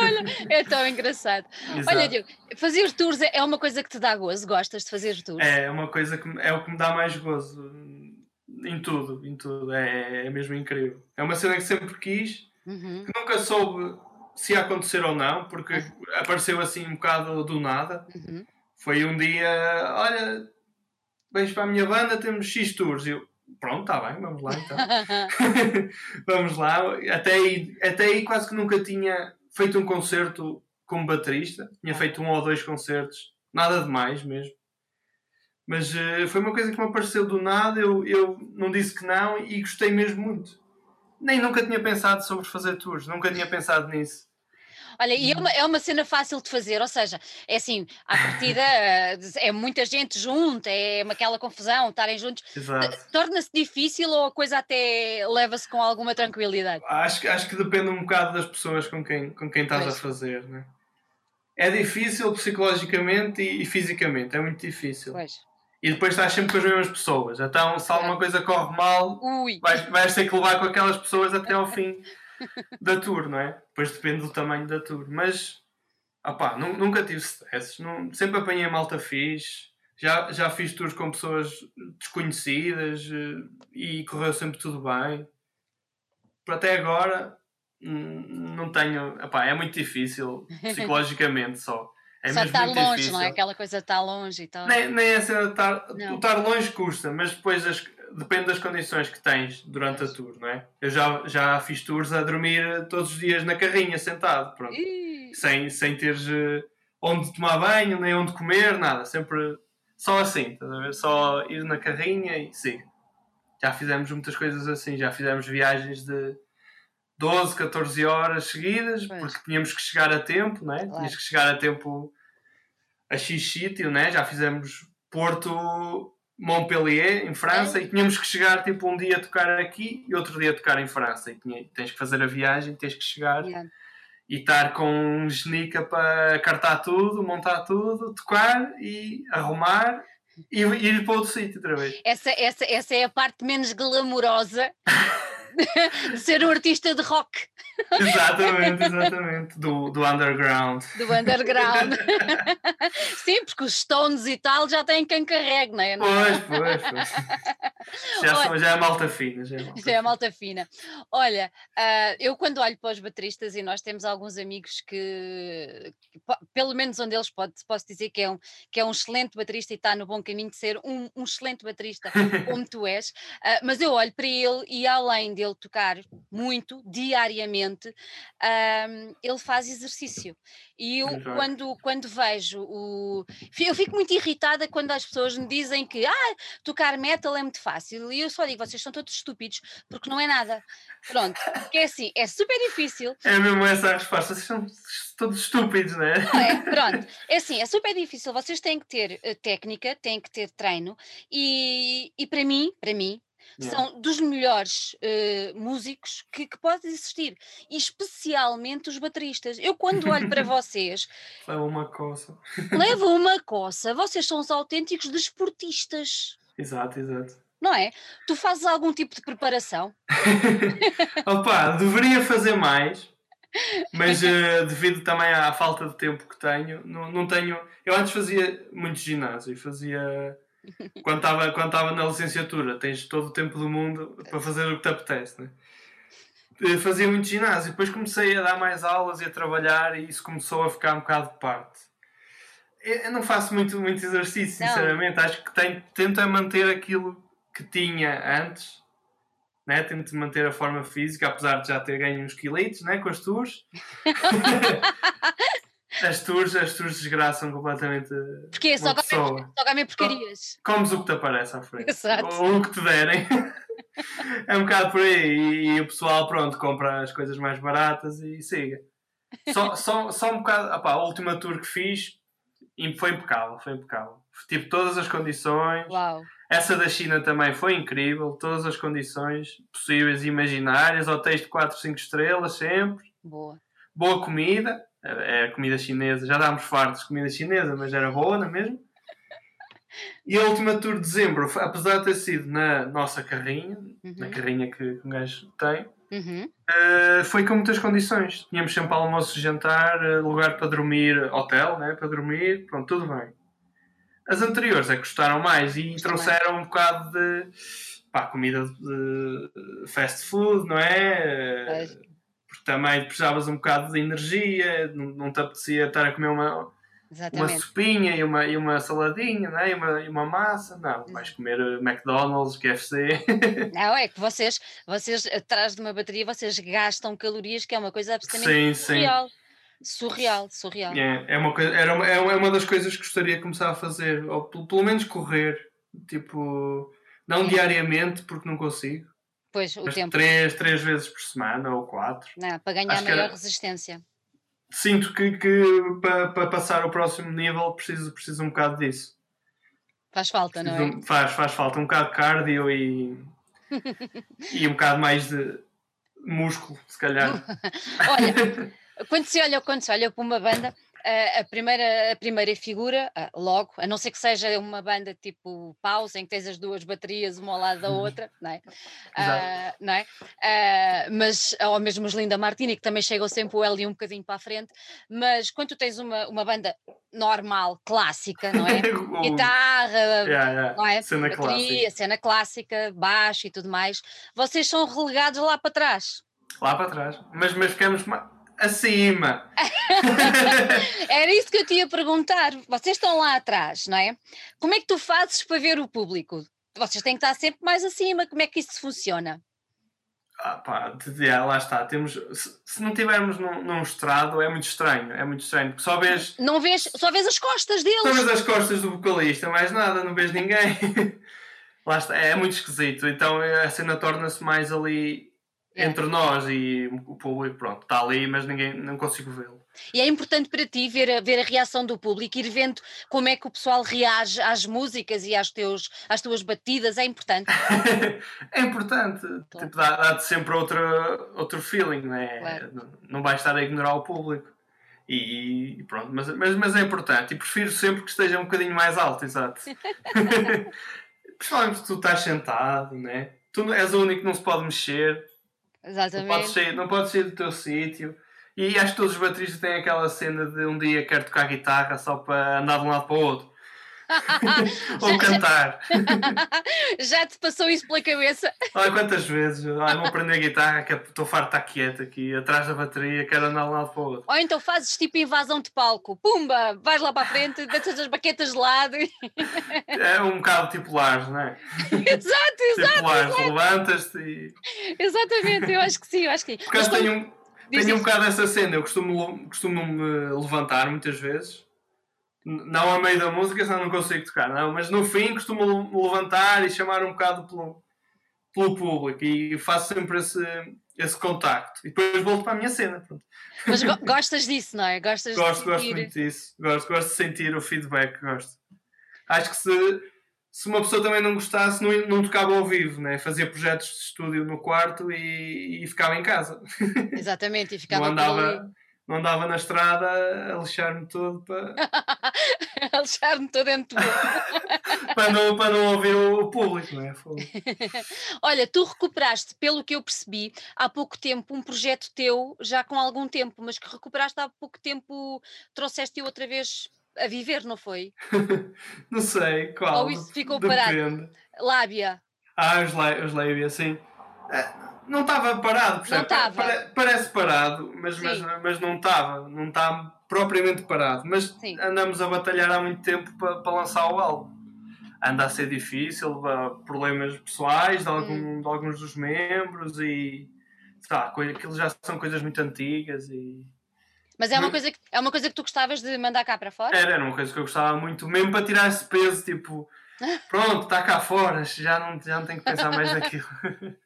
Olha, é tão engraçado. Exato. Olha, Diogo, fazer tours é uma coisa que te dá gozo? Gostas de fazer tours?
É uma coisa que é o que me dá mais gozo em tudo, em tudo. É, é mesmo incrível. É uma cena que sempre quis, uhum. que nunca soube se ia acontecer ou não, porque uhum. apareceu assim um bocado do nada. Uhum. Foi um dia, olha, vens para a minha banda, temos X tours. Eu, Pronto, está bem, vamos lá então. vamos lá. Até aí, até aí quase que nunca tinha feito um concerto como baterista. Tinha feito um ou dois concertos, nada de mais mesmo. Mas uh, foi uma coisa que me apareceu do nada, eu, eu não disse que não e gostei mesmo muito. Nem nunca tinha pensado sobre fazer tours, nunca tinha pensado nisso.
Olha, e é uma, é uma cena fácil de fazer, ou seja, é assim, à partida eh, é muita gente junto, é aquela confusão, estarem juntos. Torna-se difícil ou a coisa até leva-se com alguma tranquilidade?
Acho, acho que depende um bocado das pessoas com quem, com quem estás pois. a fazer, né? É difícil psicologicamente e, e fisicamente, é muito difícil.
Pois.
E depois estás sempre com as mesmas pessoas. Então, se alguma coisa corre mal, vais, vais ter que levar com aquelas pessoas até ao fim da tour, não é? Depois depende do tamanho da tour. Mas, opá, nunca tive stresses. Não, sempre apanhei malta fixe. Já, já fiz tours com pessoas desconhecidas eh, e correu sempre tudo bem. Até agora, não tenho. Opá, é muito difícil psicologicamente só. É
só estar longe, difícil. não é? Aquela coisa de estar longe e tal.
Nem, nem é cena de estar. O estar longe custa, mas depois as, depende das condições que tens durante a tour, não é? Eu já, já fiz tours a dormir todos os dias na carrinha, sentado, pronto. Sem, sem teres uh, onde tomar banho, nem onde comer, nada. Sempre só assim, estás a ver? Só ir na carrinha e sim. Já fizemos muitas coisas assim, já fizemos viagens de 12, 14 horas seguidas, pois. porque tínhamos que chegar a tempo, não é? Claro. Tinhas que chegar a tempo a X sítio, né? Já fizemos Porto Montpellier, em França, é. e tínhamos que chegar tipo um dia a tocar aqui e outro dia a tocar em França. E tinha, tens que fazer a viagem, tens que chegar yeah. e estar com um genica para cartar tudo, montar tudo, tocar e arrumar e ir para outro sítio outra vez.
Essa, essa, essa é a parte menos glamourosa de ser um artista de rock.
Exatamente, exatamente. Do, do underground.
Do underground. Sim, porque os Stones e tal já têm quem carregue, não é?
Pois, pois, pois. Já, Olha, já é malta fina. Já é malta,
já é malta fina. Olha, uh, eu quando olho para os bateristas e nós temos alguns amigos que, que pelo menos um deles pode, posso dizer que é um, que é um excelente baterista e está no bom caminho de ser um, um excelente baterista como tu és, uh, mas eu olho para ele e além de ele tocar muito, diariamente, um, ele faz exercício. E eu, quando, quando vejo o. Eu fico muito irritada quando as pessoas me dizem que ah, tocar metal é muito fácil. E eu só digo, vocês são todos estúpidos, porque não é nada. Pronto, porque é assim, é super difícil.
É mesmo essa a resposta, vocês são todos estúpidos, não é? Não
é? Pronto, é assim, é super difícil. Vocês têm que ter uh, técnica, têm que ter treino, e, e para mim, para mim, Yeah. São dos melhores uh, músicos que, que pode existir, e especialmente os bateristas. Eu, quando olho para vocês,
leva uma coça.
leva uma coça. Vocês são os autênticos desportistas.
Exato, exato.
Não é? Tu fazes algum tipo de preparação?
Opa, deveria fazer mais, mas uh, devido também à falta de tempo que tenho, não, não tenho. Eu antes fazia muito ginásio, fazia quando estava quando estava na licenciatura, tens todo o tempo do mundo para fazer o que te apetece, né? Fazia muito ginásio, depois comecei a dar mais aulas e a trabalhar e isso começou a ficar um bocado de parte. Eu não faço muito, muito exercício, não. sinceramente. Acho que tenho, tento é manter aquilo que tinha antes, né? tento manter a forma física, apesar de já ter ganho uns quilitos né? com as tours. As tours, as tours desgraçam completamente.
Porque só comem porcarias.
Comes o que te aparece à frente. Exato. Ou o que te derem. é um bocado por aí. E, o pessoal, pronto, compra as coisas mais baratas e siga. Só, só, só um bocado. Opá, a última tour que fiz foi impecável. Foi impecável. Tipo, todas as condições.
Uau.
Essa da China também foi incrível. Todas as condições possíveis e imaginárias. Hotéis de 4, 5 estrelas sempre.
Boa.
Boa comida é comida chinesa. Já dámos fartos de comida chinesa, mas era boa, não é mesmo? E a última tour de dezembro, apesar de ter sido na nossa carrinha, uhum. na carrinha que, um gajo tem, uhum. uh, foi com muitas condições. Tínhamos sempre almoço, jantar, eh, lugar para dormir, hotel, né, para dormir, pronto, tudo bem. As anteriores é que gostaram mais e trouxeram um bocado de pá, comida de fast food, não é? é porque também precisavas um bocado de energia, não, não te apetecia estar a comer uma, uma sopinha e uma, e uma saladinha não é? e, uma, e uma massa. Não, vais comer eh, McDonald's, KFC.
Não, é que vocês, vocês atrás de uma bateria, vocês gastam calorias, que é uma coisa absolutamente sim, surreal. Sim. Surreal, surreal.
É, é, uma coisa, era uma, é uma das coisas que gostaria de começar a fazer, ou pelo menos correr, tipo, não é. diariamente, porque não consigo.
Pois, o tempo.
Três, três vezes por semana ou quatro.
Não, para ganhar Acho maior era... resistência.
Sinto que, que para, para passar ao próximo nível preciso, preciso um bocado disso.
Faz falta, preciso, não
é? Faz, faz falta um bocado de cardio e, e um bocado mais de músculo, se calhar.
olha, quando se olha, quando se olha para uma banda, a, primeira, a primeira figura, logo, a não ser que seja uma banda tipo pausa, em que tens as duas baterias uma ao lado da uhum. outra, não é? Uh, não é? Uh, mas, ou mesmo os Linda Martini, que também chegam sempre o L um bocadinho para a frente, mas quando tu tens uma, uma banda normal, clássica, não é? Guitarra, yeah, yeah. Não é?
Cena Bateria, clássica.
cena clássica, baixo e tudo mais, vocês são relegados lá para trás.
Lá para trás, mas, mas ficamos acima.
Era isso que eu te ia perguntar. Vocês estão lá atrás, não é? Como é que tu fazes para ver o público? Vocês têm que estar sempre mais acima. Como é que isso funciona?
Ah, pá, lá está. Temos, se, se não tivermos num, num, estrado, é muito estranho. É muito estranho. Porque só vês.
Não vês, só vês as costas deles.
Só vês as costas do vocalista, mais nada, não vês ninguém. lá está. É muito esquisito. Então a cena torna-se mais ali é. entre nós e o público, pronto, está ali, mas ninguém não consigo vê-lo.
E é importante para ti ver a, ver a reação do público, ir vendo como é que o pessoal reage às músicas e às, teus, às tuas batidas, é importante.
é importante, claro. tipo, dá-te dá sempre outro, outro feeling, não é? Claro. Não, não vais estar a ignorar o público. E, e pronto, mas, mas, mas é importante e prefiro sempre que esteja um bocadinho mais alto, exato. Principalmente tu estás sentado, né? Tu és o único que não se pode mexer
Exatamente.
Não pode sair, não pode sair do teu sítio. E acho que todos os bateristas têm aquela cena de um dia quero tocar guitarra só para andar de um lado para o outro. Ou cantar.
Já te passou isso pela cabeça?
Olha quantas vezes. Olha, vou aprender guitarra, que estou farto de estar quieto aqui, atrás da bateria, quero andar de um para o outro.
Ou então fazes tipo invasão de palco. Pumba, vais lá para a frente, deixas as baquetas de lado.
É um bocado tipo Lars, não é?
exato, exato.
Tipo Lars, levantas-te e.
Exatamente, eu acho que sim, eu acho que sim.
Porque eu tenho, tenho um bocado essa cena, eu costumo, costumo me levantar muitas vezes não a meio da música, senão não consigo tocar, não. Mas no fim costumo me levantar e chamar um bocado pelo, pelo público e faço sempre esse, esse contacto. E depois volto para a minha cena. Pronto.
Mas gostas disso, não é? Gostas
gosto, de gosto muito disso. Gosto, gosto de sentir o feedback, gosto. Acho que se, se uma pessoa também não gostasse, não, não tocava ao vivo, né? fazia projetos de estúdio no quarto e, e ficava em casa.
Exatamente, e ficava
não andava, não andava na estrada a lixar-me todo para.
a lixar-me todo dentro
para, não, para não ouvir o público, não é?
Olha, tu recuperaste, pelo que eu percebi, há pouco tempo um projeto teu, já com algum tempo, mas que recuperaste há pouco tempo, trouxeste-o outra vez a viver, não foi?
não sei, qual?
Ou isso ficou Depende. parado? Lábia.
Ah, os, os lábia, sim. É não estava parado, percebe? Não Pare, parece parado, mas, mas, mas não estava, não está propriamente parado. Mas Sim. andamos a batalhar há muito tempo para, para lançar o álbum. Anda a ser difícil, problemas pessoais de, algum, hum. de alguns dos membros e tá, aquilo já são coisas muito antigas e.
Mas é uma, coisa que, é uma coisa que tu gostavas de mandar cá para fora?
Era, era uma coisa que eu gostava muito, mesmo para tirar esse peso, tipo, pronto, está cá fora, já não, já não tenho que pensar mais naquilo.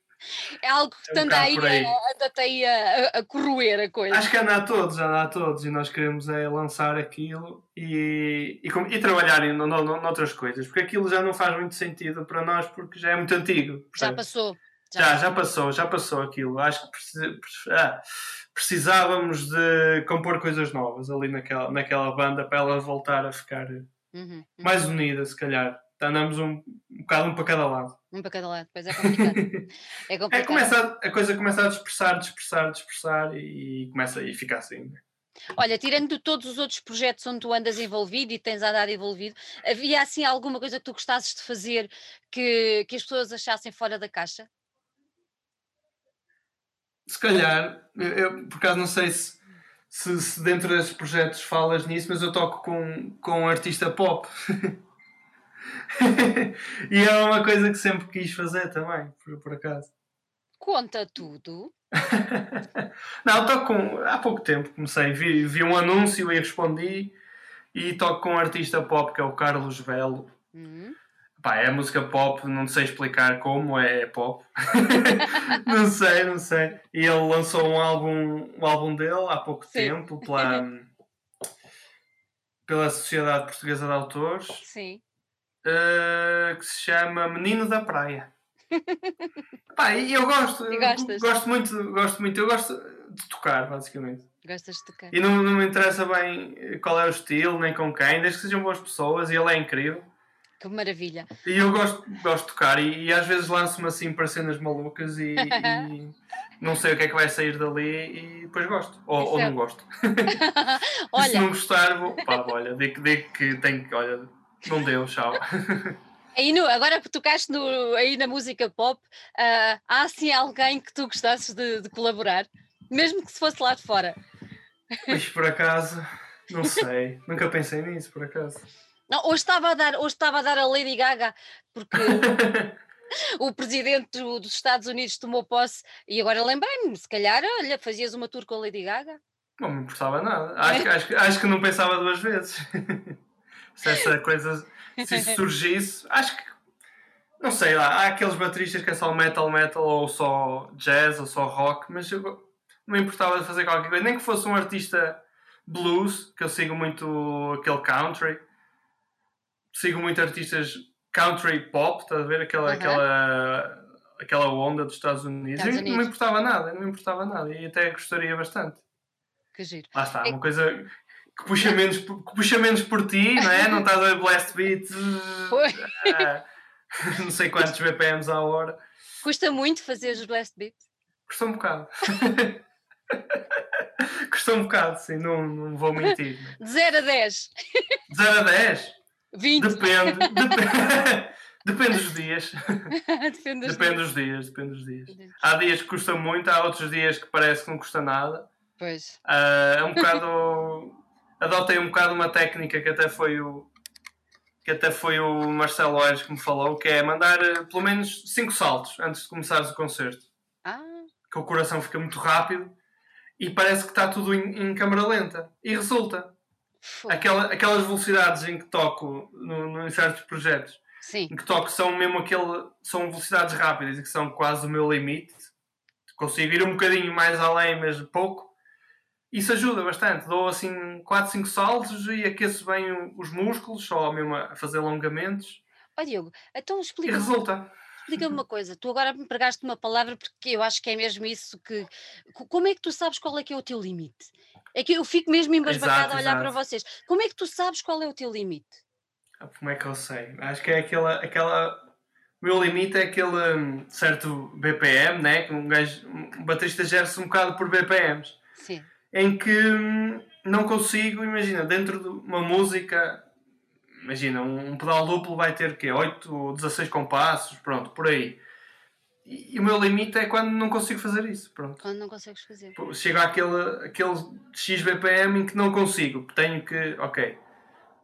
É algo que é um anda, aí, aí. anda aí a, a, corroer a coisa.
Acho que anda a todos, anda a todos, e nós queremos é lançar aquilo e, e, e trabalhar em noutras coisas, porque aquilo já não faz muito sentido para nós, porque já é muito antigo.
Já passou.
Já, já, já, passou, já passou aquilo. Acho que ah, precisávamos de compor coisas novas ali naquela, naquela banda para ela voltar a ficar uhum, uhum. mais unida, se calhar. Andamos um, um bocado um para cada lado.
Um para cada lado, depois é complicado. é complicado. É,
começa a, a, coisa começa a dispersar, dispersar, dispersar e, e começa a ficar assim. Né?
Olha, tirando de todos os outros projetos onde tu andas envolvido e tens andado envolvido, havia assim alguma coisa que tu gostasses de fazer que, que as pessoas achassem fora da caixa?
Se calhar, eu por acaso não sei se, se, se dentro desses projetos falas nisso, mas eu toco com, com um artista pop. e é uma coisa que sempre quis fazer também, por, por acaso.
Conta tudo.
não, toco com. Há pouco tempo comecei, vi, vi um anúncio e respondi. E toco com um artista pop que é o Carlos Velo. Uhum. Pá, é música pop, não sei explicar como, é pop. não sei, não sei. E ele lançou um álbum, um álbum dele há pouco Sim. tempo pela, pela Sociedade Portuguesa de Autores.
Sim
uh, que se chama Menino da Praia. Pá, e eu gosto, gosto muito, gosto muito, eu gosto de tocar, basicamente.
Gostas de tocar.
E não, não me interessa bem qual é o estilo, nem com quem, desde que sejam boas pessoas e ele é incrível.
Que maravilha.
E eu gosto, gosto de tocar e, e às vezes lanço-me assim para cenas malucas e, e, não sei o que é que vai sair dali e depois gosto. Ou, ou é não gosto. olha... se não gostar, vou, pá, olha, digo, digo que tenho que, olha, não deu, tchau.
Aí no, agora que tocaste no, aí na música pop, uh, há assim alguém que tu gostasses de, de, colaborar? Mesmo que se fosse lá de fora.
Mas por acaso, não sei. Nunca pensei nisso, por acaso.
Não, hoje estava a dar, hoje estava a dar a Lady Gaga, porque o presidente dos Estados Unidos tomou posse e agora lembrei-me, se calhar, olha, fazias uma tour com a Lady Gaga.
Não me importava nada. Acho, acho, acho que não pensava duas vezes. Se essa coisa se isso surgisse, acho que não sei lá, há aqueles bateristas que é só metal, metal ou só jazz ou só rock, mas eu não me importava de fazer qualquer coisa, nem que fosse um artista blues, que eu sigo muito aquele country, sigo muito artistas country pop, estás a ver? Aquela, aquela, aquela onda dos Estados Unidos. Estados Unidos. Não me importava nada, não me importava nada e até gostaria bastante.
Que giro.
Lá está, é... uma coisa que puxa menos, que puxa menos por ti, não é? Não estás a blast beat uh, não sei quantos BPMs à hora.
Custa muito fazer os blast beats?
Custa um bocado. Custa um bocado, sim, não, não vou mentir.
De 0 a 10.
De 0 a 10?
20.
Depende. depende. Depende dos dias. depende, dos, depende dias. dos dias. Depende dos dias. Há dias que custa muito, há outros dias que parece que não custa nada.
Pois.
Uh, é um bocado. Adotei um bocado uma técnica que até foi o. Que até foi o Marcelo Oires que me falou, que é mandar uh, pelo menos 5 saltos antes de começares o concerto.
Ah.
Que o coração fica muito rápido e parece que está tudo em, em câmera lenta. E resulta. Aquela, aquelas velocidades em que toco no, no, em certos projetos
Sim.
em que toco são mesmo aquele. são velocidades rápidas e que são quase o meu limite. Consigo ir um bocadinho mais além, mas pouco. Isso ajuda bastante. Dou assim 4, 5 saltos e aqueço bem os músculos, só mesmo a fazer alongamentos.
Ó Diogo, então explica.
E resulta.
Explica-me uma coisa, tu agora me pregaste uma palavra porque eu acho que é mesmo isso que. Como é que tu sabes qual é que é o teu limite? É que eu fico mesmo embasbacada a olhar exato. para vocês. Como é que tu sabes qual é o teu limite?
Como é que eu sei? Acho que é aquela. aquela... O meu limite é aquele um, certo BPM, né? que um, gajo, um baterista gera-se um bocado por BPMs. Em que hum, não consigo, imagina, dentro de uma música, imagina, um, um pedal duplo vai ter que 8 ou 16 compassos, pronto, por aí. E, e, o meu limite é quando não consigo fazer isso, pronto.
Quando não consegues fazer.
Chego àquele, àquele X BPM em que não consigo, tenho que, ok,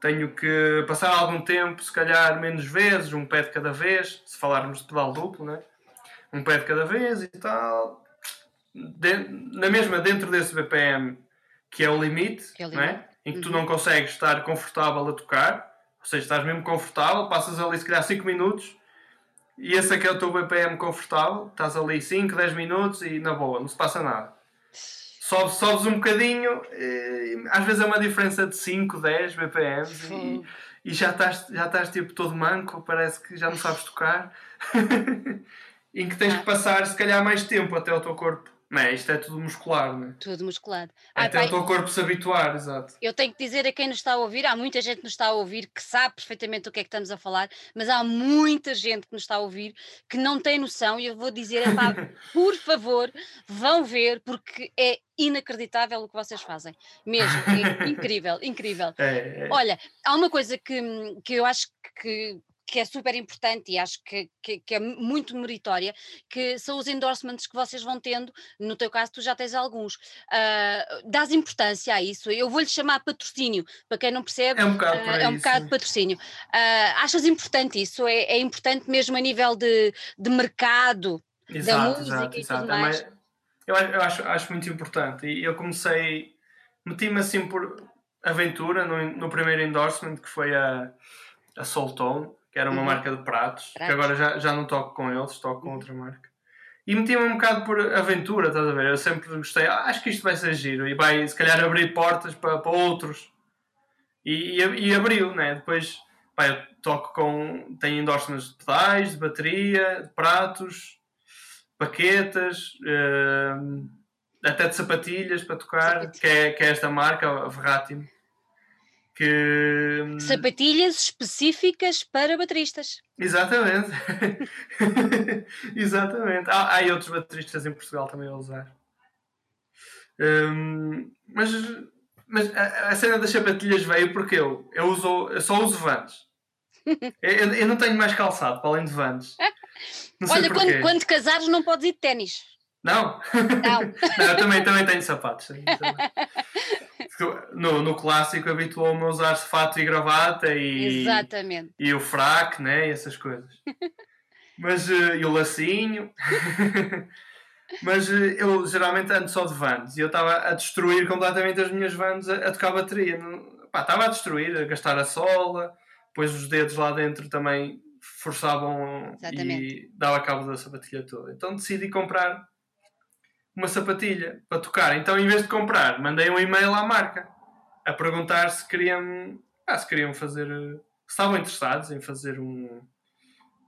tenho que passar algum tempo, se calhar menos vezes, um pé de cada vez, se falarmos de pedal duplo, né? um pé de cada vez e tal. De, na mesma, dentro desse BPM, que é o limite, é o limite. Né? em que tu uhum. não consegues estar confortável a tocar, ou seja, estás mesmo confortável, passas ali se calhar 5 minutos e esse aqui é o teu BPM confortável, estás ali 5, 10 minutos e na boa, não se passa nada sobes, sobes um bocadinho, eh, às vezes é uma diferença de 5, 10 BPMs e, e, já, estás, já estás tipo todo manco, parece que já não sabes tocar, em que tens que passar se calhar mais tempo até o teu corpo não é? Isto é tudo muscular, não é?
Tudo muscular.
Até pai, o teu corpo se habituar, exato.
Eu tenho que dizer a quem nos está a ouvir, há muita gente que nos está a ouvir que sabe perfeitamente o que é que estamos a falar, mas há muita gente que nos está a ouvir que não tem noção e eu vou dizer, epá, por favor, vão ver, porque é inacreditável o que vocês fazem. Mesmo, é incrível, incrível.
É, é.
Olha, há uma coisa que, que eu acho que que é super importante e acho que, que, que, é muito meritória, que são os endorsements que vocês vão tendo, no teu caso tu já tens alguns, uh, dás importância a isso, eu vou-lhe chamar patrocínio, para quem não percebe,
é um bocado, uh,
é um bocado de patrocínio. Uh, achas importante isso? É, é, importante mesmo a nível de, de mercado, exato, da música exato, e exato. tudo mais? É
eu, eu acho, acho muito importante e eu comecei, meti-me assim por aventura no, no primeiro endorsement que foi a, a Soultone que era uma uhum. marca de pratos, pratos, que agora já, já não toco com eles, toco com uhum. outra marca. E meti-me um bocado por aventura, estás a ver? Eu sempre gostei, ah, acho que isto vai ser giro e vai se calhar abrir portas para, para outros. E, e, e abriu, né? Depois pá, eu toco com. tenho endorsements de pedais, de bateria, de pratos, paquetas, uh, até de sapatilhas para tocar, que é, que é esta marca, a Verratimo que
sapatilhas específicas para bateristas.
Exatamente. Exatamente. Há, há outros bateristas em Portugal também a usar. Um, mas mas a, a, cena das sapatilhas veio porque eu, eu, uso, eu só uso vans. eu, eu, não tenho mais calçado para além de vans.
Olha, quando, quando casares não podes ir de ténis.
Não?
Não.
não eu também, também tenho sapatos. No, no clássico habituou-me a usar fato e gravata e,
Exatamente.
e o fraco, né? E essas coisas. Mas, uh, e o lacinho. Mas uh, eu geralmente ando só de vans e eu estava a destruir completamente as minhas vans a, a tocar bateria. Estava a destruir, a gastar a sola, depois os dedos lá dentro também forçavam Exatamente. e dava cabo da sapatilha toda. Então decidi comprar uma sapatilha para tocar. Então, em vez de comprar, mandei um e-mail à marca a perguntar se queriam, ah, se queriam fazer, se estavam interessados em fazer um,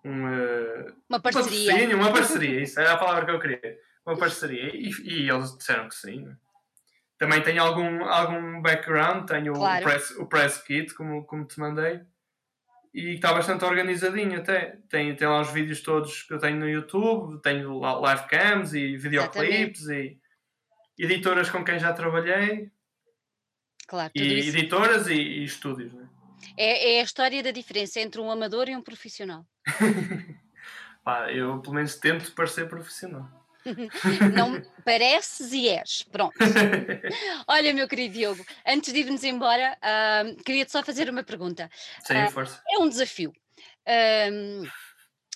uma, uma parceria.
Uma parceria, isso era a palavra que eu queria. Uma parceria. E, e eles disseram que sim. Também tenho algum, algum background, tenho claro. o, press, o press kit, como, como te mandei e está bastante organizadinho até. Tem, tem lá os vídeos todos que eu tenho no YouTube, tenho live cams e videoclips e editoras com quem já trabalhei.
Claro,
e
isso.
editoras e, e estúdios, né?
É, é a história da diferença entre um amador e um profissional.
Pá, eu pelo menos tento parecer profissional.
Não pareces e és. Pronto. Olha, meu querido Diogo, antes de irmos embora, uh, queria-te só fazer uma pergunta.
Sim, uh, força.
É um desafio.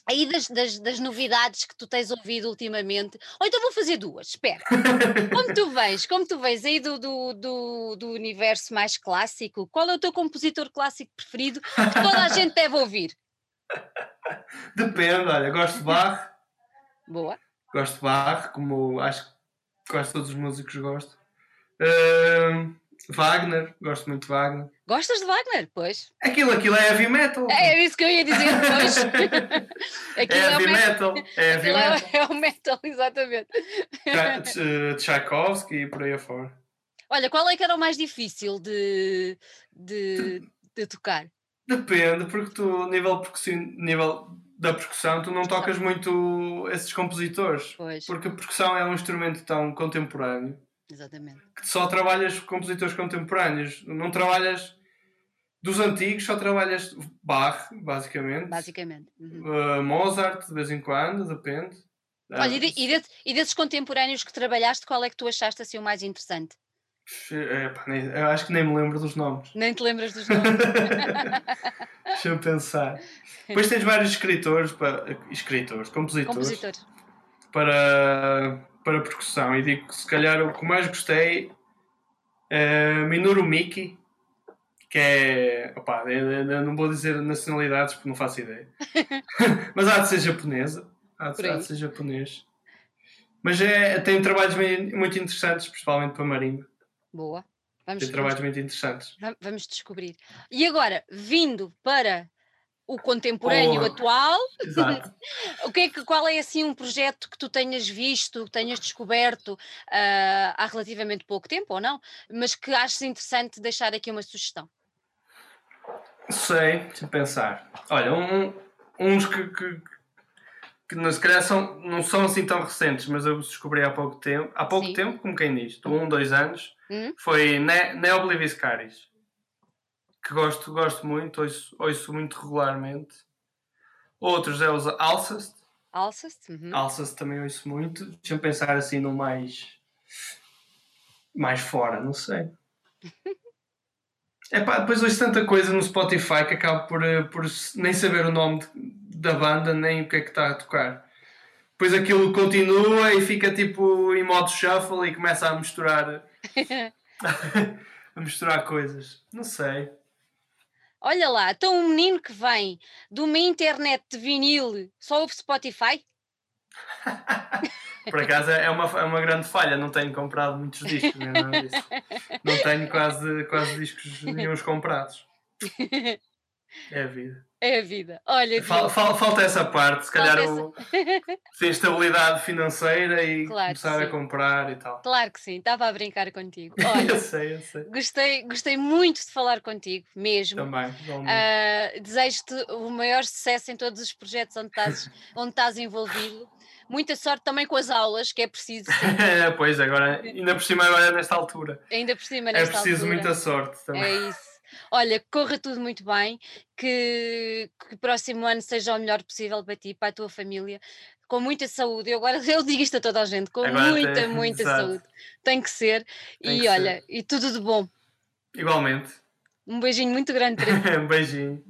Aí das, das, das, novidades que tu tens ouvido ultimamente, ou então vou fazer duas, espera. Como tu vens, como tu vens aí do, do, do, do, universo mais clássico, qual é o teu compositor clássico preferido que toda a gente deve ouvir?
Depende, olha, gosto de Bach.
Boa.
Gosto de Bach, como acho que quase todos os músicos gostam. Uh, Wagner, gosto muito de Wagner.
Gostas de Wagner? Pois.
Aquilo, aquilo é heavy metal.
É, é isso que eu ia dizer depois.
é heavy é metal. É heavy
é
metal.
É, é o metal, exatamente.
Tchaikovsky e por aí afora.
Olha, qual é que era o mais difícil de, de, de tocar?
Depende, porque tu, nível, nível da percussão, tu não tocas muito esses compositores.
Pois.
Porque a percussão é um instrumento tão contemporâneo.
Exatamente.
Que só trabalhas compositores contemporâneos. Não trabalhas dos antigos, só trabalhas Bach, basicamente.
Basicamente.
Uhum. Uh, Mozart, de vez em quando, depende.
Olha, e, de, e, de, e, desses contemporâneos que trabalhaste, qual é que tu achaste assim o mais interessante?
É, nem, eu acho que nem me lembro dos nomes.
Nem te lembras dos nomes?
Deixa-me pensar. Depois tens vários escritores, para, escritores, compositores, compositores. Para, para percussão. E digo que se calhar o que mais gostei é Minoru Miki, que é. Opa, não vou dizer nacionalidades porque não faço ideia. Mas há de ser japonesa. Há de, há de ser japonês. Mas é, tem trabalhos muito interessantes, principalmente para marimba.
Boa.
Vamos, Tem trabalhos muito interessantes.
Vamos descobrir. E agora, vindo para o contemporâneo oh, atual, o que é que, qual é assim um projeto que tu tenhas visto, que tenhas descoberto uh, há relativamente pouco tempo ou não, mas que achas interessante deixar aqui uma sugestão?
Sei, deixa pensar. Olha, um, uns que, que, que se calhar são, não são assim tão recentes, mas eu descobri há pouco tempo, há pouco Sim. tempo, como quem diz, um, dois anos, hum? foi ne Neobliviscaris, que gosto, gosto muito, ouço, ouço muito regularmente. Outros é os Alcest.
Alcest? Uhum.
Alcest também ouço muito. Deixa-me pensar assim no mais. mais fora, não sei. É pá, depois ouço tanta coisa no Spotify que acabo por, eh, por nem saber o nome da banda nem o que é que está a tocar. Depois aquilo continua e fica tipo em modo shuffle e começa a misturar a misturar coisas. Não sei.
Olha lá, então um menino que vem de uma internet de vinil só ouve Spotify?
Por acaso é uma, é uma grande falha, não tenho comprado muitos discos, não, é não tenho quase, quase discos nenhums comprados. É a vida.
É a vida. Olha,
fal, fal, falta essa parte, se calhar o, ter estabilidade financeira e claro começar a comprar e tal.
Claro que sim, estava a brincar contigo. Olha,
eu sei, eu sei.
Gostei, gostei muito de falar contigo, mesmo.
Também,
uh, Desejo-te o maior sucesso em todos os projetos onde estás, onde estás envolvido. Muita sorte também com as aulas, que é preciso.
pois, agora, ainda por cima, agora nesta altura.
Ainda por cima, é nesta
altura. É preciso
altura.
muita sorte também.
É isso. Olha, corra tudo muito bem, que, que o próximo ano seja o melhor possível para ti, para a tua família, com muita saúde. Eu agora eu digo isto a toda a gente, com agora muita, tem, muita exato. saúde. Tem que ser. Tem e que olha, ser. e tudo de bom.
Igualmente.
Um beijinho muito grande para ti.
um beijinho.